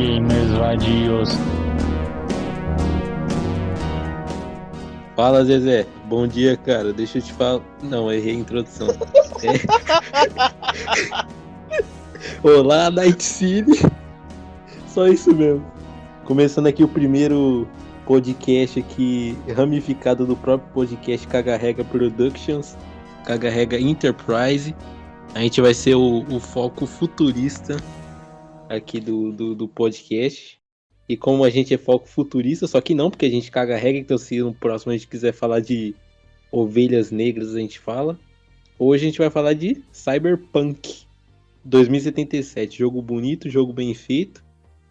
gamers vadios. Fala, Zezé. Bom dia, cara. Deixa eu te falar. Não, errei a introdução. É... Olá, Night City. Só isso mesmo. Começando aqui o primeiro podcast aqui ramificado do próprio podcast Cagarrega Productions, Cagarrega Enterprise. A gente vai ser o, o foco futurista aqui do, do, do, podcast. E como a gente é foco futurista, só que não, porque a gente caga regra, então se no próximo a gente quiser falar de ovelhas negras, a gente fala. Hoje a gente vai falar de Cyberpunk 2077. Jogo bonito, jogo bem feito.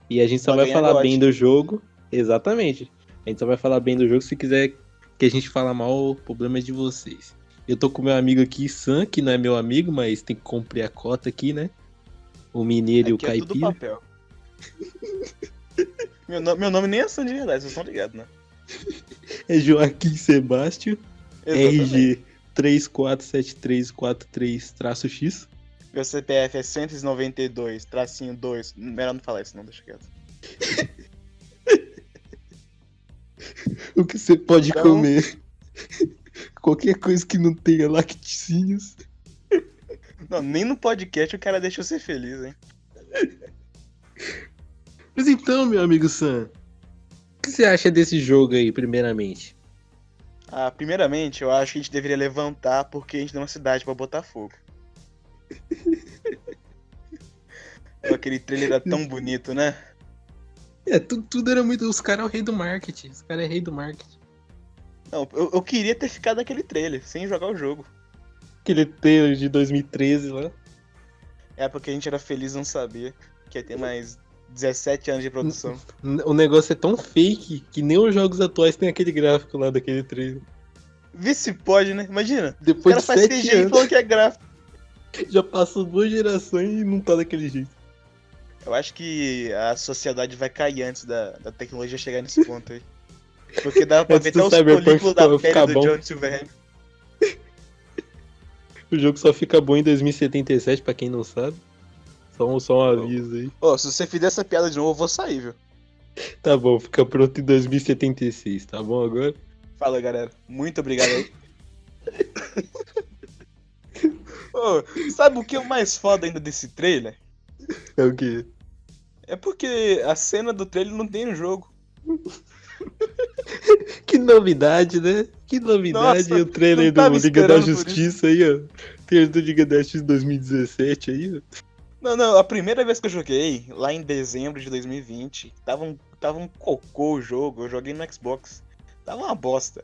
E a gente só vai, vai falar bem do jogo. Exatamente. A gente só vai falar bem do jogo. Se quiser que a gente fala mal, o problema é de vocês. Eu tô com meu amigo aqui, Sam, que não é meu amigo, mas tem que cumprir a cota aqui, né? O Mineiro e o Aqui é tudo Caipira. papel. meu, nome, meu nome nem é Sam de verdade, vocês estão ligados, né? É Joaquim Sebastião. RG 347343-X. Meu CPF é 192, tracinho 2. Melhor não falar isso, não, deixa quieto. O que você pode Então- comer? Qualquer coisa que não tenha lacticínios. Não, nem no podcast o cara deixa eu ser feliz, hein? Mas então, meu amigo Sam, o que você acha desse jogo aí, primeiramente? Ah, primeiramente, eu acho que a gente deveria levantar porque a gente tem uma cidade pra botar fogo. Pô, Aquele trailer era tão bonito, né? É, tudo, tudo era muito. Os caras é o rei do marketing. Os caras é rei do marketing. Não, eu, eu queria ter ficado naquele trailer, sem jogar o jogo. Aquele trailer de 2013 lá. É porque a gente era feliz não saber que ia ter mais 17 anos de produção. O negócio é tão fake que nem os jogos atuais tem aquele gráfico lá daquele trailer. Vê se pode, né? Imagina. O Depois cara de faz CGI anos, falando que é gráfico. já passou duas gerações e não tá daquele jeito. Eu acho que a sociedade vai cair antes da, da tecnologia chegar nesse ponto aí. Porque dá pra ver até os Cyberpunk folículos da pele do bom. John Silverhand. O jogo só fica bom em 2077, pra quem não sabe. Só um, só um aviso aí. Ô, se você fizer essa piada de novo, eu vou sair, viu? Tá bom, fica pronto em 2076, tá bom agora? Fala, galera. Muito obrigado aí. Ô, sabe o que é o mais foda ainda desse trailer? É o quê? É porque a cena do trailer não tem no jogo. Que novidade, né? Que novidade Nossa, o trailer do Liga da Justiça aí, ó. Trailer do Liga da Justiça 2017 aí, ó. Não, não, a primeira vez que eu joguei, lá em dezembro de 2020, tava um, tava um cocô o jogo, eu joguei no Xbox. Tava uma bosta.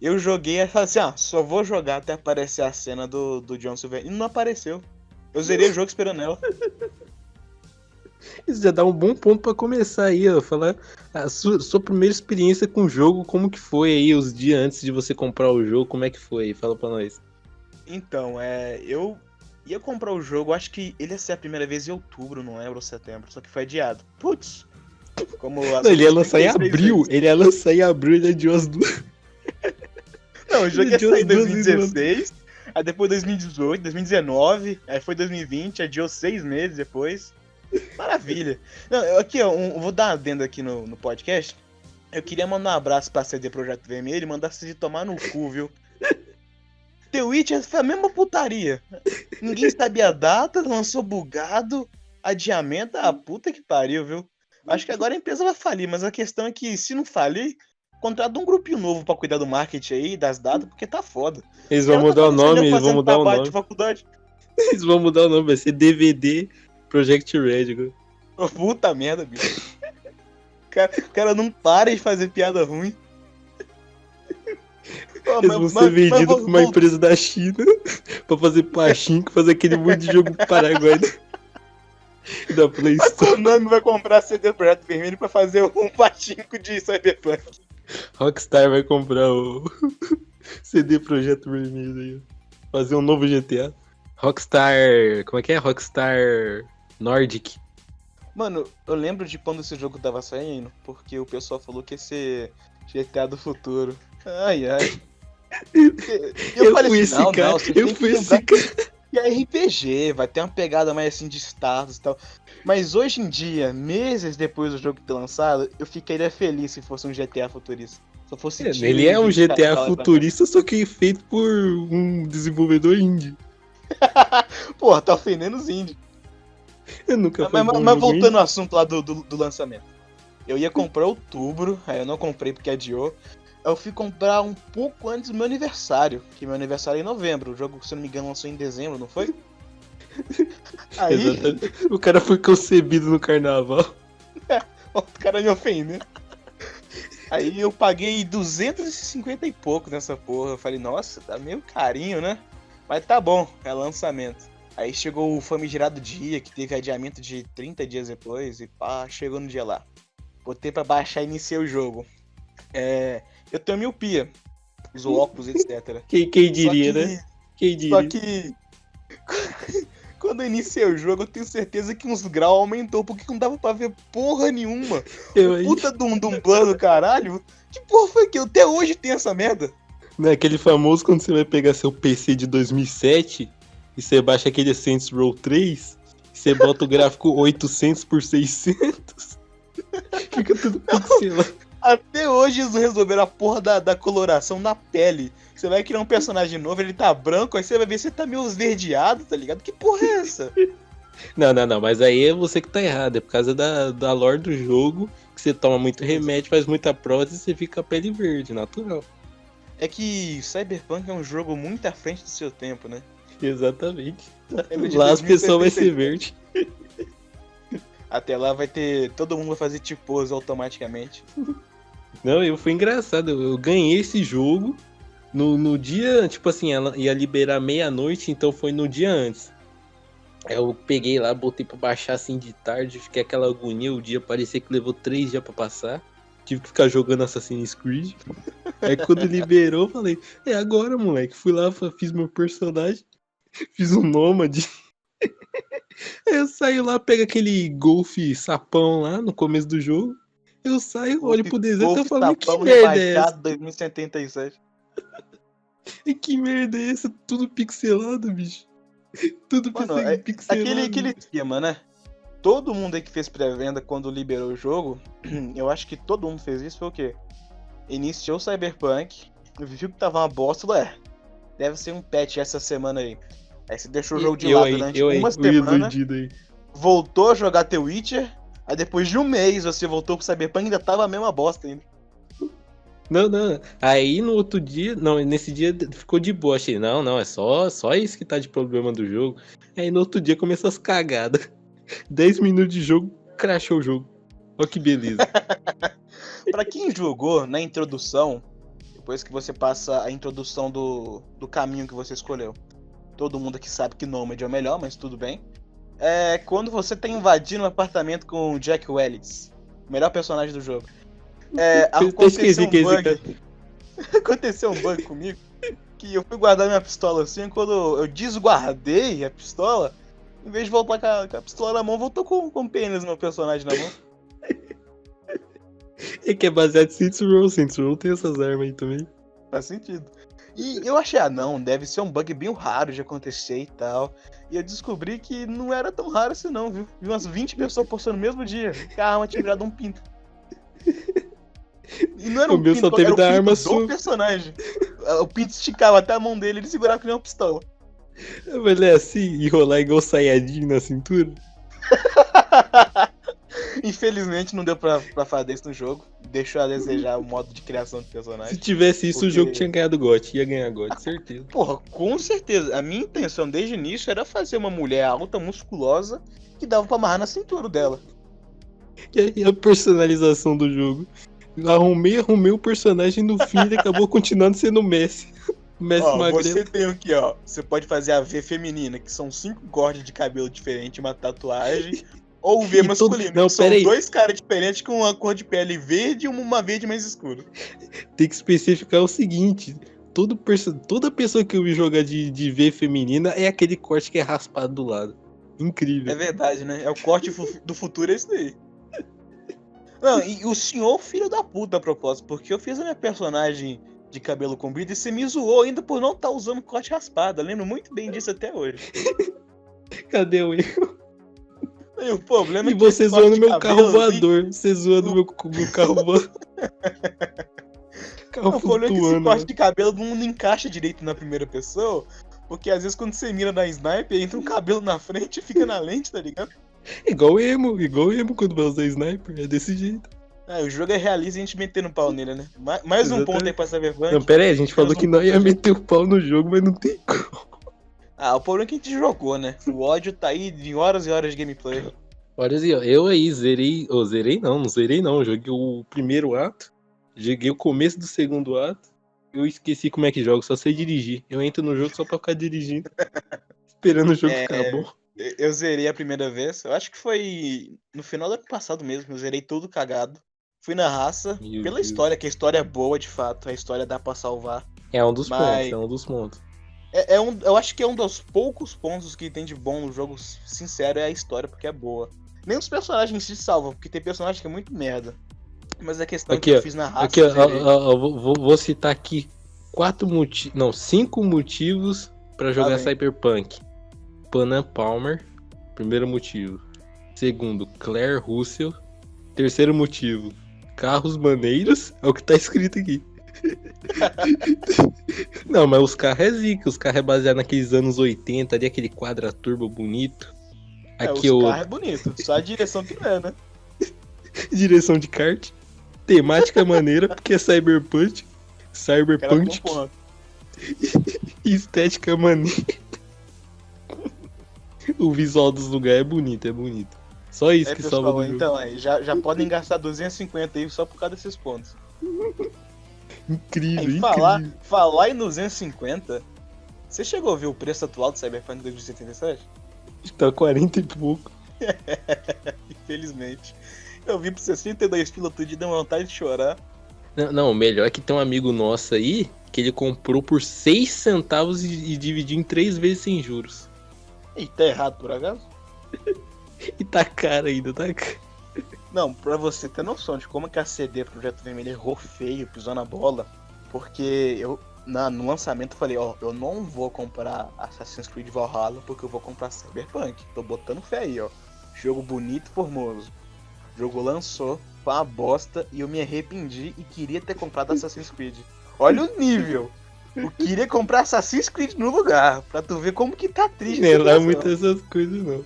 Eu joguei e falei assim, ah, só vou jogar até aparecer a cena do, do John Silver. E não apareceu. Eu zerei o jogo esperando ela. Isso já dá um bom ponto pra começar aí, ó. Falar a sua, sua primeira experiência com o jogo, como que foi aí os dias antes de você comprar o jogo, como é que foi? Fala pra nós. Então, é. Eu ia comprar o jogo, acho que ele ia ser a primeira vez em outubro, não lembro, ou setembro, só que foi adiado. Putz! Como Não, ele ia lançar em 33 abril, ele ia lançar em abril, ele adiou as duas. Não, o jogo ia sair em as duas 2016, aí depois 2018, 2019, aí foi 2020, adiou seis meses depois. Maravilha. Não, eu aqui, ó, um- vou dar uma adenda aqui no, no podcast. Eu queria mandar um abraço pra CD Projeto Vermelho e mandar CD tomar no cu, viu? The Witcher foi a mesma putaria. Ninguém sabia a data, lançou bugado, adiamento, ah, puta que pariu, viu? Acho que agora a empresa vai falir, mas a questão é que se não falir, contrata um grupinho novo pra cuidar do marketing aí, das datas, porque tá foda. Eles vão Ela tá mudar o eu nome, eles vão mudar o nome. Eles vão mudar o nome, vai ser DVD Project Red. Puta merda, bicho. O cara, o cara não para de fazer piada ruim. Pô, Eles vão ser vendidos pra uma empresa da China pra fazer pachinko, fazer aquele monte de jogo Paraguai da- da Play A Store. Konami vai comprar CD Projeto Vermelho pra fazer um patinco de Cyberpunk. Rockstar vai comprar o CD Projeto Vermelho aí. Fazer um novo GTA. Rockstar. Como é que é? Rockstar Nordic. Mano, eu lembro de quando esse jogo tava saindo, porque o pessoal falou que ia ser GTA do futuro. Ai, ai. Eu, Eu, falei fui assim, esse não, cara. não, eu fui esse cara. que é RPG, vai ter uma pegada mais assim de status e tal. Mas hoje em dia, meses depois do jogo ter lançado, eu ficaria feliz se fosse um GTA futurista. Se fosse é, ele é um GTA futurista, só que feito por um desenvolvedor indie. Porra, tá ofendendo os indie. Eu nunca Mas, mas, mas voltando ao assunto lá do, do, do, lançamento. Eu ia comprar outubro, aí eu não comprei porque adiou. Eu fui comprar um pouco antes do meu aniversário, que meu aniversário é em novembro. O jogo, se não me engano, lançou em dezembro, não foi? Aí... Exatamente. O cara foi concebido no carnaval. É, o cara me ofendeu. Aí eu paguei 250 e pouco nessa porra. Eu falei, nossa, tá meio carinho, né? Mas tá bom, é lançamento. Aí chegou o famigerado dia, que teve adiamento de 30 dias depois, e pá, chegou no dia lá. Botei pra baixar e iniciei o jogo. É, eu tenho miopia, uso óculos, etc. Quem, quem diria, que, né? Quem diria? Só que quando eu iniciei o jogo, eu tenho certeza que uns graus aumentou, porque não dava pra ver porra nenhuma. Eu Puta de um, de um plano, caralho. Que porra foi que até hoje tem essa merda? Não é aquele famoso quando você vai pegar seu PC de 2007 e você baixa aquele Saints Row 3 e você bota o gráfico 800 por 600. Fica tudo pixelado. Até hoje eles resolveram a porra da, da coloração na pele. Você vai criar um personagem novo, ele tá branco, aí você vai ver se tá meio esverdeado, tá ligado? Que porra é essa? Não, não, não, mas aí é você que tá errado, é por causa da, da lore do jogo, que você toma muito remédio, faz muita prótese e você fica com a pele verde, natural. É que Cyberpunk é um jogo muito à frente do seu tempo, né? Exatamente. Lá as pessoas vão ser verde. Até lá vai ter. Todo mundo vai fazer tipo automaticamente. Não, eu foi engraçado. Eu, eu ganhei esse jogo no, no dia, tipo assim, ela ia liberar meia-noite, então foi no dia antes. Eu peguei lá, botei pra baixar assim de tarde, fiquei aquela agonia, o dia parecia que levou três dias pra passar. Tive que ficar jogando Assassin's Creed. Aí quando liberou, eu falei, é agora, moleque. Fui lá, fiz meu personagem, fiz um nômade. Aí eu saio lá, pego aquele golfe sapão lá no começo do jogo. Eu saio, olho pro deserto e falo, que merda é essa? 2077. E que merda é essa? Tudo pixelado, bicho. Tudo Mano, é, pixelado. Aquele, aquele esquema, né? Todo mundo aí que fez pré-venda quando liberou o jogo, eu acho que todo mundo fez isso, foi o quê? Iniciou o Cyberpunk, viu que tava uma bosta, ué, deve ser um patch essa semana aí. Aí você deixou o jogo de eu lado aí, durante eu uma aí, semana, voltou a jogar The Witcher, aí depois de um mês você voltou pro Cyberpunk e ainda tava a mesma bosta ainda. Não, não. Aí no outro dia, não, nesse dia ficou de boa. Achei, não, não, é só, só isso que tá de problema do jogo. Aí no outro dia começou as cagadas. 10 minutos de jogo, crashou o jogo. Olha que beleza. pra quem jogou na introdução, depois que você passa a introdução do, do caminho que você escolheu, todo mundo aqui sabe que Nomad é o melhor, mas tudo bem. É quando você tá invadindo um apartamento com o Jack Wellis, o melhor personagem do jogo. É, aconteceu um bug. aconteceu um bug comigo. Que eu fui guardar minha pistola assim, quando eu desguardei a pistola, em vez de voltar com a, com a pistola na mão, voltou com, com o pênis no meu personagem na mão. É que é baseado em Saints Row, Saints Row tem essas armas aí também. Faz sentido. E eu achei, ah não, deve ser um bug bem raro de acontecer e tal. E eu descobri que não era tão raro assim não, viu? Vi umas 20 pessoas postando no mesmo dia que a arma tinha virado um pinto. E não era o um pinto, só teve da arma do personagem. O pinto esticava até a mão dele ele segurava que nem uma pistola. Mas é assim, enrolar igual Sayajin na cintura? Infelizmente não deu pra, pra fazer isso no jogo. Deixou a desejar o modo de criação de personagem. Se tivesse isso, porque... o jogo tinha ganhado GOT. Ia ganhar GOT, certeza. Porra, com certeza. A minha intenção desde o início era fazer uma mulher alta, musculosa, que dava pra amarrar na cintura dela. E a personalização do jogo? Arrumei, arrumei o personagem no fim ele acabou continuando sendo o Messi. Messi ó, Magrelo. Você tem aqui, ó. Você pode fazer a V feminina, que são cinco cortes de cabelo diferentes, uma tatuagem. ou o V masculino, Não, são aí. dois caras diferentes com uma cor de pele verde e uma verde mais escura. Tem que especificar o seguinte: todo perso... toda pessoa que eu vi jogar de, de V feminina é aquele corte que é raspado do lado. Incrível. É verdade, né? É o corte do futuro, é isso daí. Não, e o senhor filho da puta a propósito, porque eu fiz a minha personagem de cabelo comprido e você me zoou ainda por não estar tá usando corte raspado. Eu lembro muito bem disso até hoje. Cadê o erro? E o problema e é que você zoando meu carro voador. Você zoando meu, meu carro voador. carro O problema é que esse corte de cabelo não, encaixa direito na primeira pessoa. Porque às vezes quando você mira na sniper, entra um cabelo na frente e fica na lente, tá ligado? Igual emo, igual emo quando vai usar sniper. É desse jeito. Ah, o jogo é realista e a gente metendo pau nele, né? Ma- Mais um ponto aí pra Cyberpunk. Não, pera aí, a gente falou Menos que um não ia meter o pau no jogo, mas não tem como. Ah, o problema é que a gente jogou, né? O ódio tá aí em horas e horas de gameplay. Olha assim, ó, eu aí zerei. Ô, zerei não, não zerei não. Joguei o primeiro ato, joguei o começo do segundo ato. Eu esqueci como é que joga, só sei dirigir. Eu entro no jogo só pra ficar dirigindo. esperando o jogo É, ficar bom. Eu- zerei a primeira vez. Eu acho que foi no final do ano passado mesmo. Eu zerei tudo cagado. Fui na raça. Meu pela Deus. história, que a história é boa de fato. A história dá pra salvar. É um dos Mas- pontos, é um dos pontos. É, é um, eu acho que é um dos poucos pontos que tem de bom no jogo, sincero, é a história, porque é boa. Nem os personagens se salvam, porque tem personagem que é muito merda. Mas a questão Aqui, que ó, eu fiz na raça. Aqui, ó, ó, vou, vou- citar aqui quatro motivos. Não, cinco motivos pra jogar vem. Cyberpunk. Panam Palmer, primeiro motivo. Segundo, Claire Russell. Terceiro motivo, carros maneiros. É o que tá escrito aqui. Não, mas os carros é zica, os carros é baseado naqueles anos 80 ali, aquele quadra turbo bonito. É, Aqui os o carros é bonito, só a direção que não é, né? direção de kart. Temática maneira, porque é cyberpunk. Cyberpunk estética maneira. O visual dos lugares é bonito, é bonito. Só isso É, que salva pessoal, do jogo. então, aí, já, já podem gastar 250 aí só por causa desses pontos. Incrível, Aí, incrível. falar, falar em 250, você chegou a ver o preço atual do Cyberpunk 2077? Tá 40 e pouco. Infelizmente. Eu vi por 62 pila tudo e deu vontade de chorar. Não, não, o melhor é que tem um amigo nosso aí que ele comprou por 6 centavos e, e dividiu em 3 vezes sem juros. Ih, tá errado por acaso? E tá caro ainda, tá caro. Não, pra você ter noção de como que a CD Projeto Vermelho errou feio, pisou na bola, porque eu, na, no lançamento, eu falei, ó, eu não vou comprar Assassin's Creed Valhalla porque eu vou comprar Cyberpunk. Tô botando fé aí, ó. Jogo bonito e formoso. O jogo lançou, foi uma bosta e eu me arrependi e queria ter comprado Assassin's Creed. Olha o nível! Eu queria comprar Assassin's Creed no lugar, pra tu ver como que tá triste. lá situação. muitas essas coisas, não.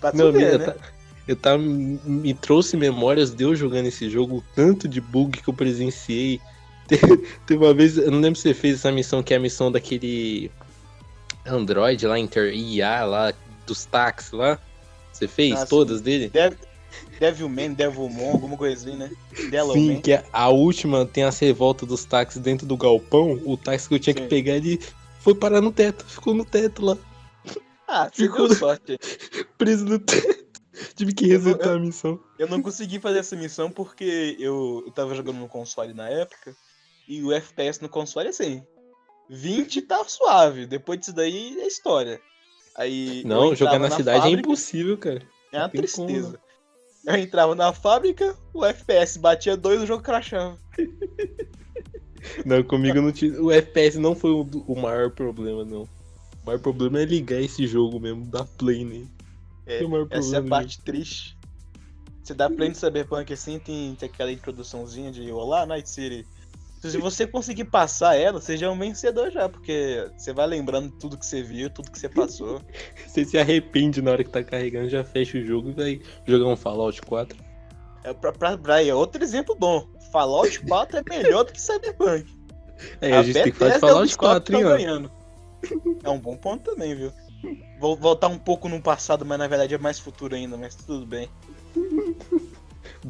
Pra tu Não, ver, né? tá- eu tava. Me trouxe memórias de eu jogando esse jogo, o tanto de bug que eu presenciei. Te- Teve uma vez, eu não lembro se você fez essa missão, que é a missão daquele Android lá, Inter IA lá, dos táxis lá. Você fez Ah, sim. todas dele? Dev, Devilman, Devilmon, alguma coisa assim, né? Sim, que a, a última tem as revoltas dos táxis dentro do galpão. O táxi que eu tinha que Sim. pegar, ele foi parar no teto, ficou no teto lá, Ah, Ficou- sorte. preso no teto. Tive que resetar a missão. Eu não consegui fazer essa missão porque eu, eu tava jogando no console na época e o FPS no console é assim. 20 tá suave, depois disso daí é história. Aí eu Não, jogar entrava na cidade é fábrica, impossível, cara. É uma Não tem tristeza. Eu entrava na fábrica, o FPS batia 2 o jogo crashava. Não, comigo não tinha. O FPS não foi o, o maior problema, não. O maior problema é ligar esse jogo mesmo, dar play nele. É, Essa é a parte triste. Você dá play no Cyberpunk assim, tem, tem aquela introduçãozinha de Olá, Night City. Se você conseguir passar ela, você já é um vencedor já, porque você vai lembrando tudo que você viu, tudo que você passou. Você se arrepende na hora que tá carregando, já fecha o jogo e vai jogar um Fallout 4. É, pra, pra, pra, é outro exemplo bom. Fallout 4 é melhor do que Cyberpunk. É, a, gente tem que falar de Bethesda é Fallout dos quatro 4, que hein, ó. ganhando. É um bom ponto também, viu? Vou voltar um pouco no passado, mas na verdade é mais futuro ainda, mas tudo bem.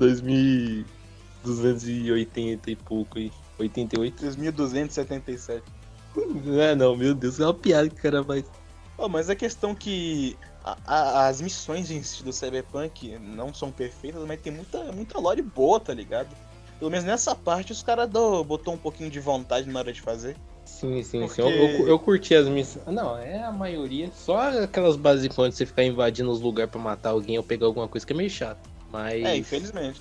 2280 e pouco aí. 88. 2277. Ah, não, meu Deus, é uma piada que o cara faz. Oh, mas a questão que a- a- as missões do Cyberpunk não são perfeitas, mas tem muita, muita lore boa, tá ligado? Pelo menos nessa parte os caras botou um pouquinho de vontade na hora de fazer. Sim, sim, Porque- sim. Eu, eu, eu curti as missões. Não, é a maioria. Só aquelas basiconas de você ficar invadindo os lugares pra matar alguém ou pegar alguma coisa que é meio chato. Mas. É, infelizmente.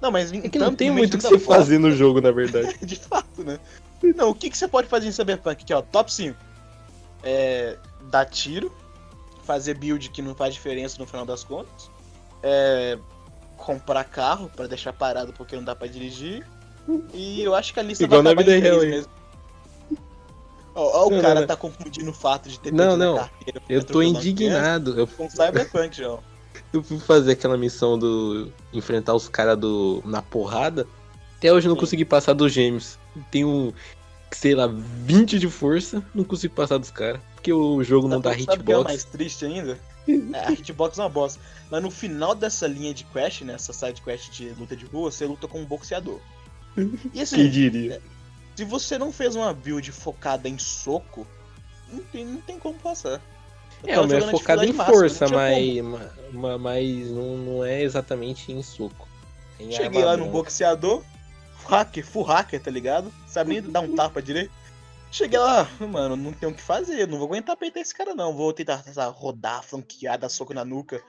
Não, mas É que não tem muito o que você fazer no jogo, na verdade. de fato, né? Não, o que, que você pode fazer em Cyberpunk aqui, ó? Top 5. É. Dar tiro. Fazer build que não faz diferença no final das contas. É. Comprar carro pra deixar parado porque não dá pra dirigir. E eu acho que a lista Igual vai na vida real, mesmo. Ó, ó, o Não, cara não, não. tá confundindo o fato de ter Não, perdido a não. carteira Eu tô indignado. Eu, Com Cyberpunk, já. eu fui fazer aquela missão do. enfrentar os caras do. na porrada. Até hoje eu não Sim. consegui passar dos gêmeos. Tenho, sei lá, 20 de força, não consigo passar dos caras. Porque o jogo não dá Sabe- Sabe o que é hitbox. mais triste ainda? É, a hitbox é uma bosta. Mas no final dessa linha de quest, né? Essa side quest de luta de rua, você luta com um boxeador. E assim, Quem diria? Se você não fez uma build focada em soco, não tem, não tem como passar. Eu É, o meu é na focado em máxima, força, mas, ma- mas não, não é exatamente em soco. Em Cheguei lá no boxeador, hacker, full hacker, tá ligado? Sabe nem dar um tapa direito. Cheguei lá, mano, não tem o que fazer, não vou aguentar peitar esse cara não. Vou tentar tentar rodar, flanquear, dar soco na nuca.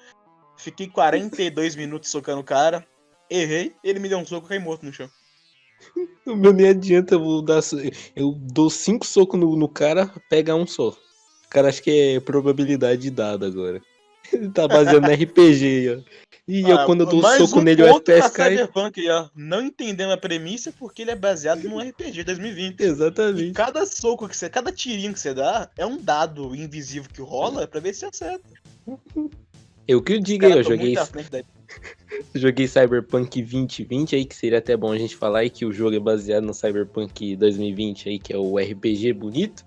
Fiquei 42 minutos socando o cara. Errei, ele me deu um soco e caí morto no chão. O meu nem adianta, eu, vou dar, eu dou cinco socos no, no cara, pega um só. O cara acha que é probabilidade dada agora. Ele tá baseado no RPG, ó. E eu, Ah, quando eu dou mais soco um nele, o FPS cai. Cyberpunk ó. Não entendendo a premissa porque ele é baseado num RPG 2020. E Exatamente. cada soco que você, cada tirinho que você dá é um dado invisível que rola pra ver se acerta. Eu que eu digo aí, eu joguei, joguei Cyberpunk 2020 aí, que seria até bom a gente falar aí que o jogo é baseado no Cyberpunk 2020 aí, que é o RPG bonito.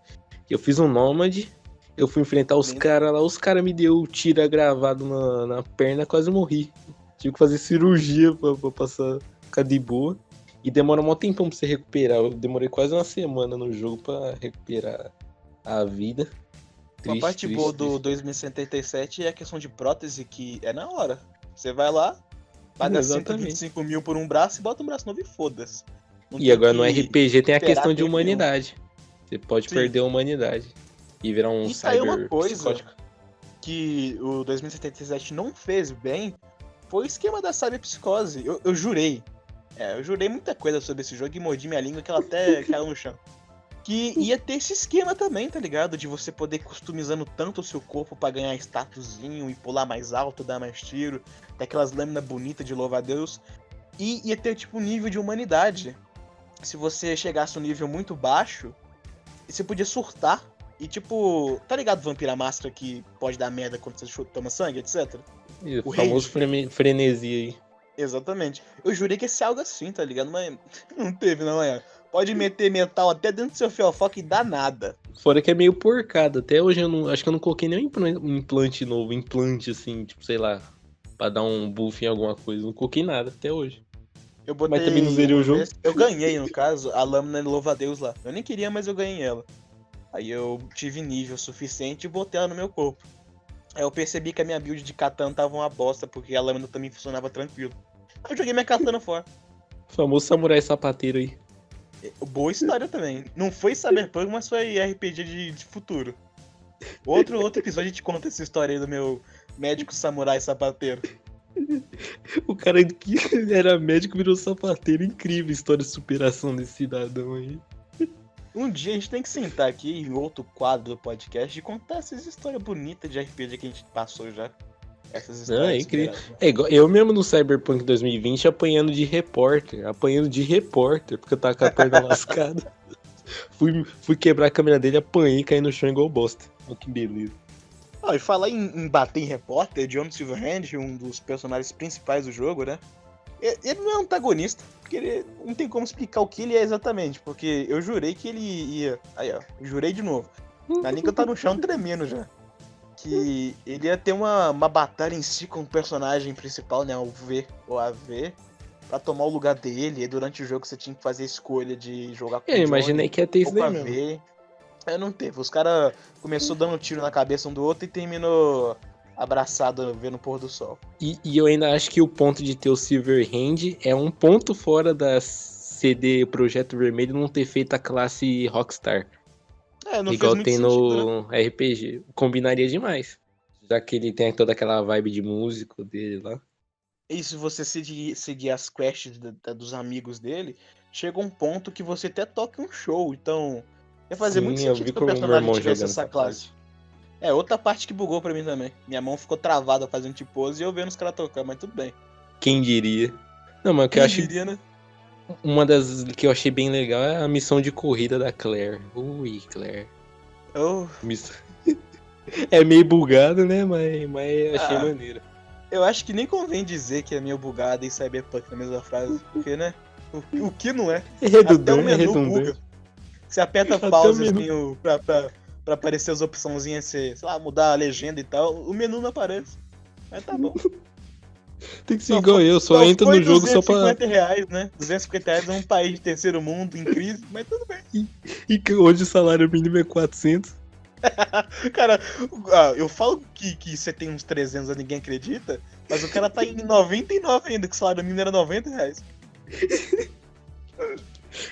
Eu fiz um Nômade, eu fui enfrentar os caras lá, os caras me deu tira gravado na, na perna, quase morri. Tive que fazer cirurgia pra, pra passar ficar de boa. E demora um tempão pra você recuperar. Eu demorei quase uma semana no jogo pra recuperar a vida. Uma Triste, parte triste, boa do triste. 2077 é a questão de prótese, que é na hora. Você vai lá, paga Exatamente. 125 mil por um braço e bota um braço novo e foda-se. E agora no RPG tem a questão de nenhum. humanidade. Você pode Sim. perder a humanidade e virar um E aí uma cyber coisa. psicótico. que o 2077 não fez bem foi o esquema da cyberpsicose. Eu, eu jurei. É, eu jurei muita coisa sobre esse jogo e mordi minha língua que ela até caiu no chão. Que ia ter esse esquema também, tá ligado? De você poder customizando tanto o seu corpo pra ganhar statusinho e pular mais alto, dar mais tiro, ter aquelas lâminas bonitas de louva a Deus. E ia ter tipo um nível de humanidade. Se você chegasse um nível muito baixo, você podia surtar e tipo, tá ligado Vampira Máscara que pode dar merda quando você toma sangue, etc? E O famoso freme- frenesi aí. Exatamente. Eu jurei que ia ser algo assim, tá ligado? Mas não teve, não é. Pode meter metal até dentro do seu fiofó e dá nada. Fora que é meio porcado. Até hoje eu não. Acho que eu não coloquei nenhum implan- um implante novo. Implante assim, tipo, sei lá. Pra dar um buff em alguma coisa. Não coloquei nada até hoje. Eu botei. também não zerei o jogo? Eu ganhei, no caso, a lâmina de louva-a-Deus lá. Eu nem queria, mas eu ganhei ela. Aí eu tive nível suficiente e botei ela no meu corpo. Aí eu percebi que a minha build de katana tava uma bosta, porque a lâmina também funcionava tranquilo. Aí eu joguei minha katana fora. O famoso samurai sapateiro aí. Boa história também. Não foi Cyberpunk, mas foi RPG de, de futuro. Outro, outro episódio a gente conta essa história aí do meu médico samurai sapateiro. O cara que era médico virou sapateiro. Incrível história de superação desse cidadão aí. Um dia a gente tem que sentar aqui em outro quadro do podcast e contar essas histórias bonitas de RPG que a gente passou já. Essas histórias. Não, é incrível. É igual, eu mesmo no Cyberpunk 2020 apanhando de repórter. Apanhando de repórter, porque eu tava com a perna lascada. Fui, fui quebrar a câmera dele, apanhei e caí no chão igual bosta. Olha que beleza. Ah, e falar em, em bater em repórter, John Silverhand, um dos personagens principais do jogo, né? Ele não é antagonista, porque ele não tem como explicar o que ele é exatamente, porque eu jurei que ele ia. Aí, ó, jurei de novo. A Nika tá no chão tremendo já. Que ele ia ter uma, uma batalha em si com o personagem principal, né? O V ou a V, pra tomar o lugar dele. E durante o jogo você tinha que fazer a escolha de jogar com Eu imaginei que ia ter isso daí mesmo. É, não teve. Os caras começou dando um tiro na cabeça um do outro e terminou abraçado vendo o pôr do sol. E, e eu ainda acho que o ponto de ter o Silverhand é um ponto fora da CD Projeto Vermelho não ter feito a classe Rockstar. É, não igual fez muito tem sentido, né? no RPG. Combinaria demais. Já que ele tem toda aquela vibe de músico dele lá. E se você seguir, seguir as quests da- da- dos amigos dele, chega um ponto que você até toca um show. Então, ia fazer Sim, muito eu sentido vi que o personagem irmão tivesse essa classe. É, outra parte que bugou pra mim também. Minha mão ficou travada fazendo tipo pose e eu vendo os caras tocar, mas tudo bem. Quem diria? Não, mas o que Quem eu acho diria, né? Uma das que eu achei bem legal é a missão de corrida da Claire. Ui, Claire. Oh, Miss- É meio bugado, né? Mas, mas achei Ah. maneiro. eu acho que nem convém dizer que é meio bugada e Cyberpunk na mesma frase, porque, né? O, o que não é? É Até o redundante, é menu redundante. buga. Você aperta Até pause menu. assim, pra, pra, pra aparecer as opçãozinhas, sei lá, mudar a legenda e tal, o menu não aparece. Mas tá bom. Tem que ser Só igual foi- eu, só entro foi no jogo só pra. 250 reais, né? 250 reais é um país de terceiro mundo em crise, mas tudo bem. E que hoje o salário mínimo é 400. Cara, ah, eu falo que, que você tem uns 300 e ninguém acredita, mas o cara tá em 99 ainda, que o salário mínimo era 90 reais.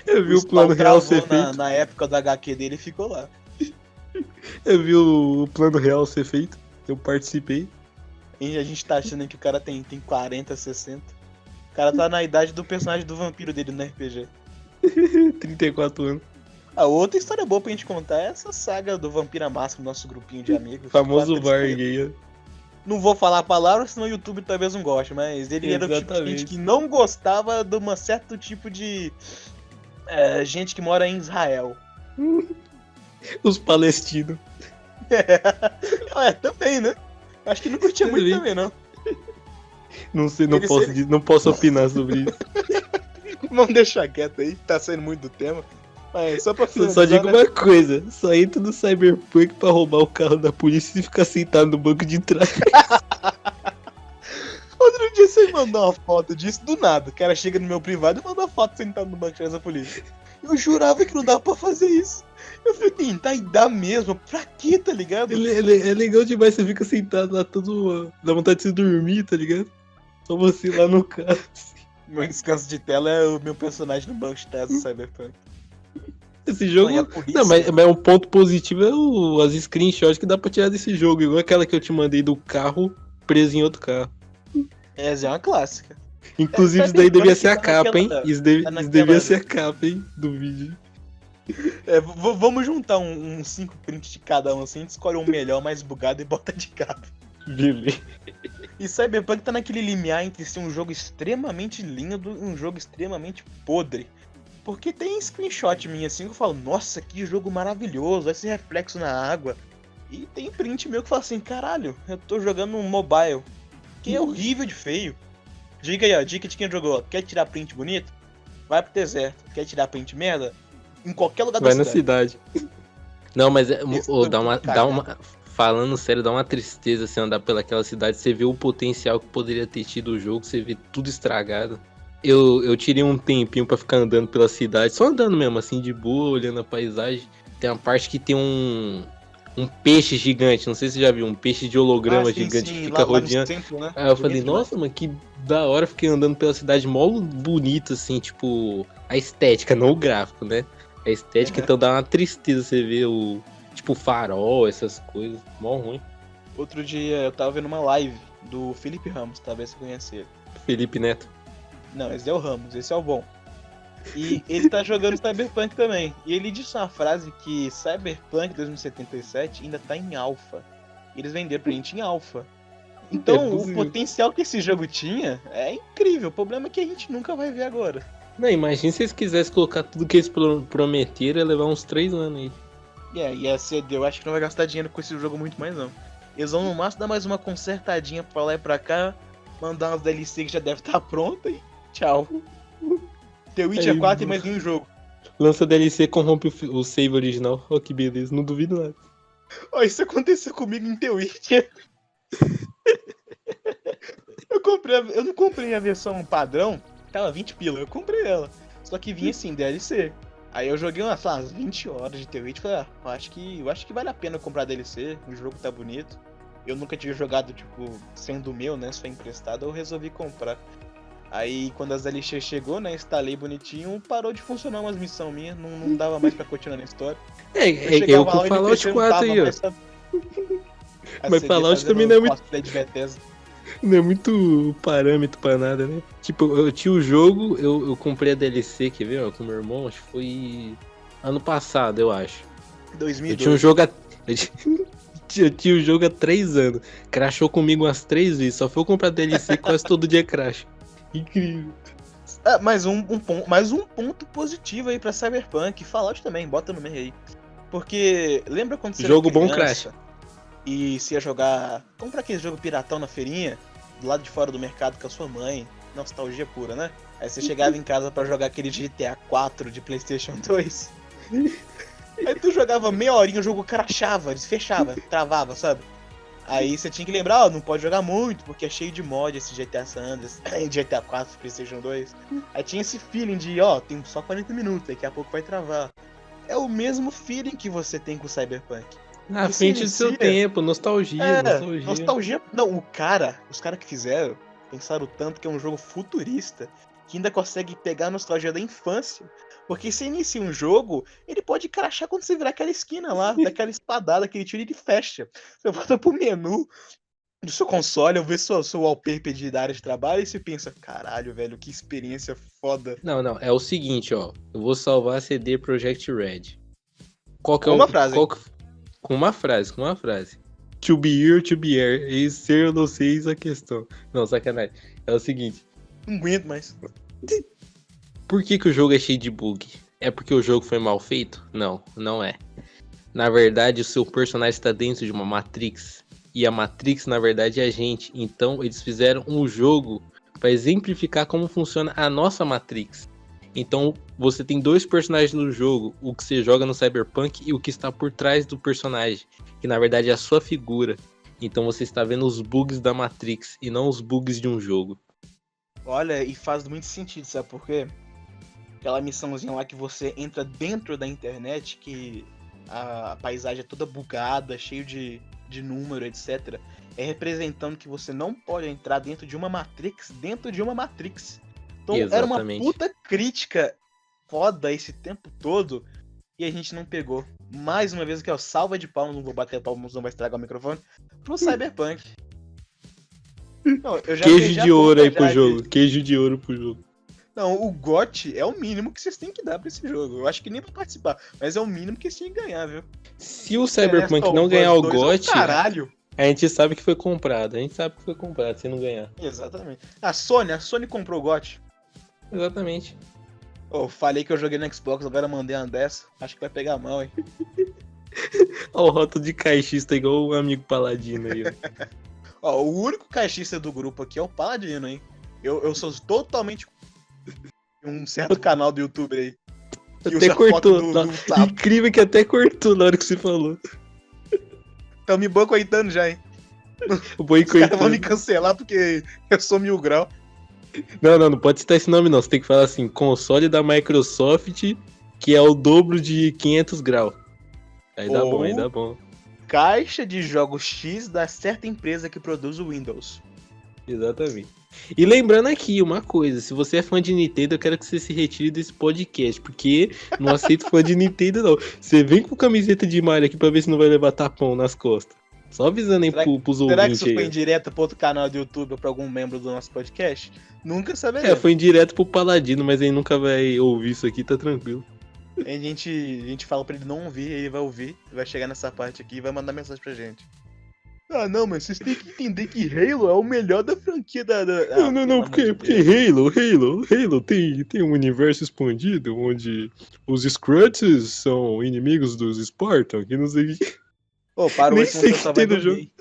Eu vi o plano real ser feito. na época do HQ dele e ficou lá. Eu vi o plano real ser feito. Eu participei. E a gente tá achando que o cara tem, tem 40, 60. O cara tá na idade do personagem do vampiro dele no RPG. 34 anos. A outra história boa pra gente contar é essa saga do Vampira Máximo, nosso grupinho de amigos. Famoso Quatro Varg estrelas. aí. ó. Não vou falar a palavra, senão o YouTube talvez não goste, mas ele era o tipo de Exatamente. gente que não gostava de um certo tipo de é, gente que mora em Israel. Os palestinos. É, também, né? Acho que não curtia muito Também. não. Não sei, não Ele posso, não posso opinar sobre isso. Vamos deixar quieto aí, tá saindo muito do tema. Mas só pra finalizar, só digo né? uma coisa: só entra no Cyberpunk pra roubar o carro da polícia e ficar sentado no banco de trás. Outro dia você mandou uma foto disso do nada. O cara chega no meu privado e manda uma foto sentado no banco de trás da polícia. Eu jurava que não dava pra fazer isso. Eu falei, tentar e dá mesmo. Pra quê, tá ligado? Ele, ele- é legal demais, você fica sentado lá todo. dá vontade de se dormir, tá ligado? Só você lá no carro. Meu descanso de tela é o meu personagem no banco de trás do Cyberpunk. Esse jogo. Não, polícia- Não, mas, mas um ponto positivo é o- as screenshots que dá pra tirar desse jogo, igual aquela que eu te mandei do carro preso em outro carro. Essa é uma clássica. Inclusive, É, isso daí devia ser a capa, hein? Isso, deve- tá isso devia ser a capa, hein? Do vídeo. É, vamos juntar um- uns 5 prints de cada um assim, a gente escolhe um melhor, mais bugado e bota de capa. Beleza. E Cyberpunk tá naquele limiar entre ser um jogo extremamente lindo e um jogo extremamente podre. Porque tem screenshot minha assim que eu falo, nossa, que jogo maravilhoso, esse reflexo na água. E tem print meu que fala assim, caralho, eu tô jogando um mobile. Que é horrível de feio. Dica aí, ó, dica de quem jogou. Quer tirar print bonito? Vai pro deserto. Quer tirar print merda? Em qualquer lugar Vai da na cidade. cidade. Não, mas é, dá, uma, dá uma. Falando sério, dá uma tristeza você andar pelaquela cidade. Você vê o potencial que poderia ter tido o jogo, você vê tudo estragado. Eu, eu tirei um tempinho pra ficar andando pela cidade, só andando mesmo, assim, de boa, olhando a paisagem. Tem uma parte que tem um. Um peixe gigante, não sei se você já viu, um peixe de holograma Ah, sim, gigante sim, que lá- fica lá rodeando. centro, né? Aí eu falei, Bonito nossa, mano, que da hora, fiquei andando pela cidade mó bonito, assim, tipo, a estética, não o gráfico, né? A estética, Uhum. então dá uma tristeza você ver o, tipo, farol, essas coisas, mó ruim. Outro dia eu tava vendo uma live do Felipe Ramos, talvez você conheça ele. Felipe Neto. Não, esse é o Ramos, esse é o bom. E ele tá jogando Cyberpunk também. E ele disse uma frase que Cyberpunk 2077 ainda tá em alfa. Eles venderam pra gente em alfa. Então, É o potencial que esse jogo tinha é incrível. O problema é que a gente nunca vai ver agora. Não, imagina se eles quisessem colocar tudo que eles pro- prometeram, ia levar uns três anos aí. E é, e a CD eu acho que não vai gastar dinheiro com esse jogo muito mais não. Eles vão no máximo dar mais uma consertadinha pra lá e pra cá, mandar umas DLC que já deve estar pronta e tchau. The Witcher Aí, 4 e mais nenhum jogo. Lança DLC, corrompe o, o save original. Ó, que beleza, não duvido nada. Ó, isso aconteceu comigo em The Witcher. eu comprei, a- eu não comprei a versão padrão, tava 20 pila, eu comprei ela. Só que vinha assim, DLC. Aí eu joguei umas, umas 20 horas de The Witcher e falei, ah, eu acho que, eu acho que vale a pena comprar DLC, o jogo tá bonito. Eu nunca tinha jogado, tipo, sendo meu, né, foi emprestado, eu resolvi comprar. Aí quando as DLC chegou, né, instalei bonitinho, parou de funcionar umas missões minhas, não, não dava mais pra continuar na história. É, Eu é chegava eu lá, com o Fallout NPC não 4 tava aí, ó. mais, sabe? A Mas Fallout também não é muito-. Não é muito parâmetro pra nada, né? Tipo, eu tinha o jogo, eu, eu comprei a DLC, quer ver, ó, com meu irmão, acho que foi ano passado, eu acho. 2002. Eu tinha um jogo há... eu tinha- Eu tinha o jogo há três anos. Crashou comigo umas três vezes. Só foi eu comprar DLC e quase todo dia crash. Incrível. Ah, mais um, um ponto, mais um ponto positivo aí pra Cyberpunk. Fallout também, bota no meio aí. Porque lembra quando você Jogo bom criança E se ia jogar. Compra aquele jogo piratão na feirinha, do lado de fora do mercado com a sua mãe. Nostalgia pura, né? Aí você chegava em casa pra jogar aquele GTA 4 de PlayStation 2. Aí tu jogava meia horinha, o jogo crachava, desfechava, travava, sabe? Aí você tinha que lembrar, ó, não pode jogar muito, porque é cheio de mod esse GTA San Andreas, GTA 4, PlayStation 2. Aí tinha esse feeling de, ó, tem só 40 minutos, daqui a pouco vai travar. É o mesmo feeling que você tem com o Cyberpunk. Na frente do seu tempo, nostalgia, É, nostalgia. nostalgia. Não, o cara, os caras que fizeram, pensaram tanto que é um jogo futurista, que ainda consegue pegar a nostalgia da infância. Porque se inicia um jogo, ele pode crachar quando você virar aquela esquina lá, daquela espadada, aquele tiro ele fecha. Você volta pro menu do seu console, ver seu, seu wallpaper de da área de trabalho e você pensa, caralho, velho, que experiência foda. Não, não, é o seguinte, ó. Eu vou salvar a CD Project Red. Qual que é Com o- uma frase. qual que- Com uma frase, com uma frase. To be here, to be here. E ser eu não sei isso é a questão. Não, sacanagem. É o seguinte. Não aguento mais. Por que, que o jogo é cheio de bug? É porque o jogo foi mal feito? Não, não é. Na verdade, o seu personagem está dentro de uma Matrix. E a Matrix, na verdade, é a gente. Então, eles fizeram um jogo para exemplificar como funciona a nossa Matrix. Então, você tem dois personagens no jogo: o que você joga no Cyberpunk e o que está por trás do personagem, que na verdade é a sua figura. Então, você está vendo os bugs da Matrix e não os bugs de um jogo. Olha, e faz muito sentido, sabe por quê? Aquela missãozinha lá que você entra dentro da internet, que a, a paisagem é toda bugada, cheio de, de número, etc. É representando que você não pode entrar dentro de uma Matrix, dentro de uma Matrix. Então era uma Exatamente. puta crítica foda esse tempo todo e a gente não pegou. Mais uma vez aqui, ó, salva de palmas, não vou bater palmas, não vai estragar o microfone, pro Cyberpunk. Não, eu já Queijo de ouro aí pro jogo. de- Queijo de ouro pro jogo. Não, o GOT é o mínimo que vocês têm que dar pra esse jogo. Eu acho que nem pra participar, mas é o mínimo que vocês têm que ganhar, viu? Se o Cyberpunk não ganhar o 2 é GOT, Caralho! a gente sabe que foi comprado. A gente sabe que foi comprado se não ganhar. Exatamente. A Sony, a Sony comprou o GOT. Exatamente. Oh, falei que eu joguei no Xbox, agora mandei uma dessa. Acho que vai pegar mal, hein? Ó, o rótulo de caixista igual o amigo Paladino aí, ó. Ó, o único caixista do grupo aqui é o Paladino, hein? Eu, eu sou totalmente um certo canal do YouTube aí. Que Até cortou. do, Não, do. Incrível que até cortou na hora que você falou. Tão me boicoitando já, hein? Os caras vão me cancelar porque eu sou mil grau. Não, não, não pode citar esse nome não. Você tem que falar assim, console da Microsoft, que é o dobro de 500 graus. Aí dá Ou- bom, aí dá bom. Caixa de jogos X da certa empresa que produz o Windows. Exatamente. E lembrando aqui uma coisa, se você é fã de Nintendo, eu quero que você se retire desse podcast, porque não aceito fã de Nintendo não. Você vem com camiseta de Mario aqui pra ver se não vai levar tapão nas costas. Só avisando aí Será pro, pros Será que ouvintes isso foi indireto pra outro canal do YouTube ou pra algum membro do nosso podcast? Nunca saberemos. É, foi direto pro Paladino, mas ele nunca vai ouvir isso aqui, tá tranquilo. A gente, a gente fala pra ele não ouvir, ele vai ouvir, vai chegar nessa parte aqui e vai mandar mensagem pra gente. Ah, não, mas vocês têm que entender que Halo é o melhor da franquia da. da... Ah, não, não, não, porque, de porque. Halo, Halo, Halo tem, tem um universo expandido onde os Scruts são inimigos dos Spartan, que não sei o que. Ô, Nem sei que só vai tem no dormir.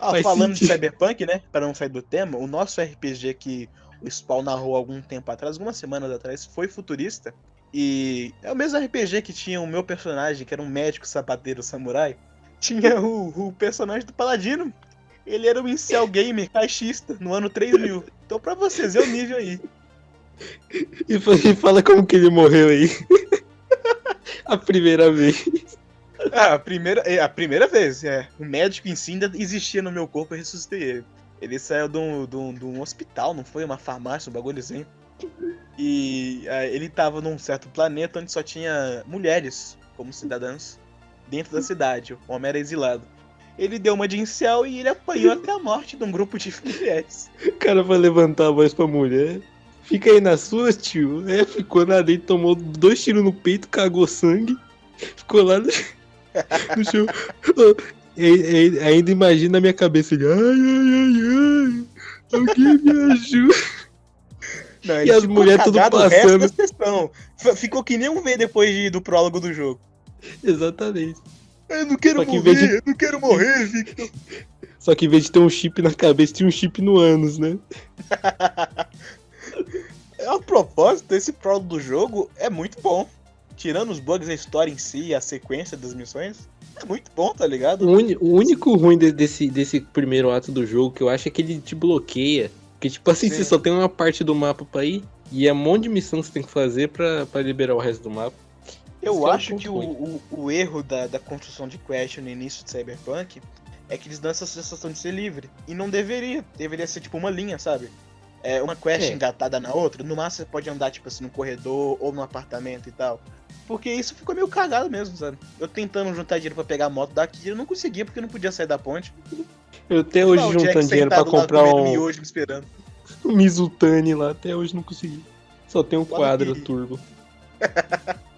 Ah, Faz falando de sentido. Cyberpunk, né? Para não sair do tema, o nosso RPG que o Spawn narrou algum tempo atrás, algumas semanas atrás, foi futurista. E é o mesmo RPG que tinha o meu personagem, que era um médico sapateiro samurai. Tinha o, o personagem do Paladino. Ele era um incel gamer caixista no ano 3000. Então, pra vocês, é o nível aí. E fa- fala como que ele morreu aí. a primeira vez. Ah, a primeira, é, a primeira vez, é. O médico em si ainda existia no meu corpo e ressuscitei ele. Ele saiu de um, de um- de um hospital, não foi? Uma farmácia, um bagulho assim. E ah, ele tava num certo planeta onde só tinha mulheres como cidadãs dentro da cidade. O homem era exilado. ele deu uma de incel e ele apanhou até a morte de um grupo de mulheres. O cara vai levantar a voz pra mulher. Fica aí na sua, tio. É, ficou na dentro, tomou dois tiros no peito, cagou sangue. Ficou lá no, no chão. E, e, ainda imagina na minha cabeça ele. Ai, ai, ai, ai. Alguém me ajuda. Não, E as mulheres tudo passando. Ficou que nem um V depois de- do prólogo do jogo. Exatamente. Eu não quero morrer, de- eu não quero morrer, Victor. Só que em vez de ter um chip na cabeça, tinha um chip no ânus, né? A propósito, esse prólogo do jogo é muito bom. Tirando os bugs da história em si, a sequência das missões, é muito bom, tá ligado? O, uni- o único ruim de- desse, desse primeiro ato do jogo que eu acho é que ele te bloqueia. Porque, tipo assim, Sim. você só tem uma parte do mapa pra ir e é um monte de missão que você tem que fazer pra, pra liberar o resto do mapa. Eu Esse é o acho que o, o, o erro da, da construção de quest no início de Cyberpunk é que eles dão essa sensação de ser livre. E não deveria. Deveria ser tipo uma linha, sabe? É, uma quest É. engatada na outra, no máximo você pode andar, tipo assim, no corredor ou no apartamento e tal. Porque isso ficou meio cagado mesmo, sabe? Eu tentando juntar dinheiro pra pegar a moto daqui, eu não conseguia porque eu não podia sair da ponte. Eu até hoje juntando dinheiro lá comprar um, miojo me esperando. Mizutani lá, até hoje não consegui. Só tem um quadro turbo.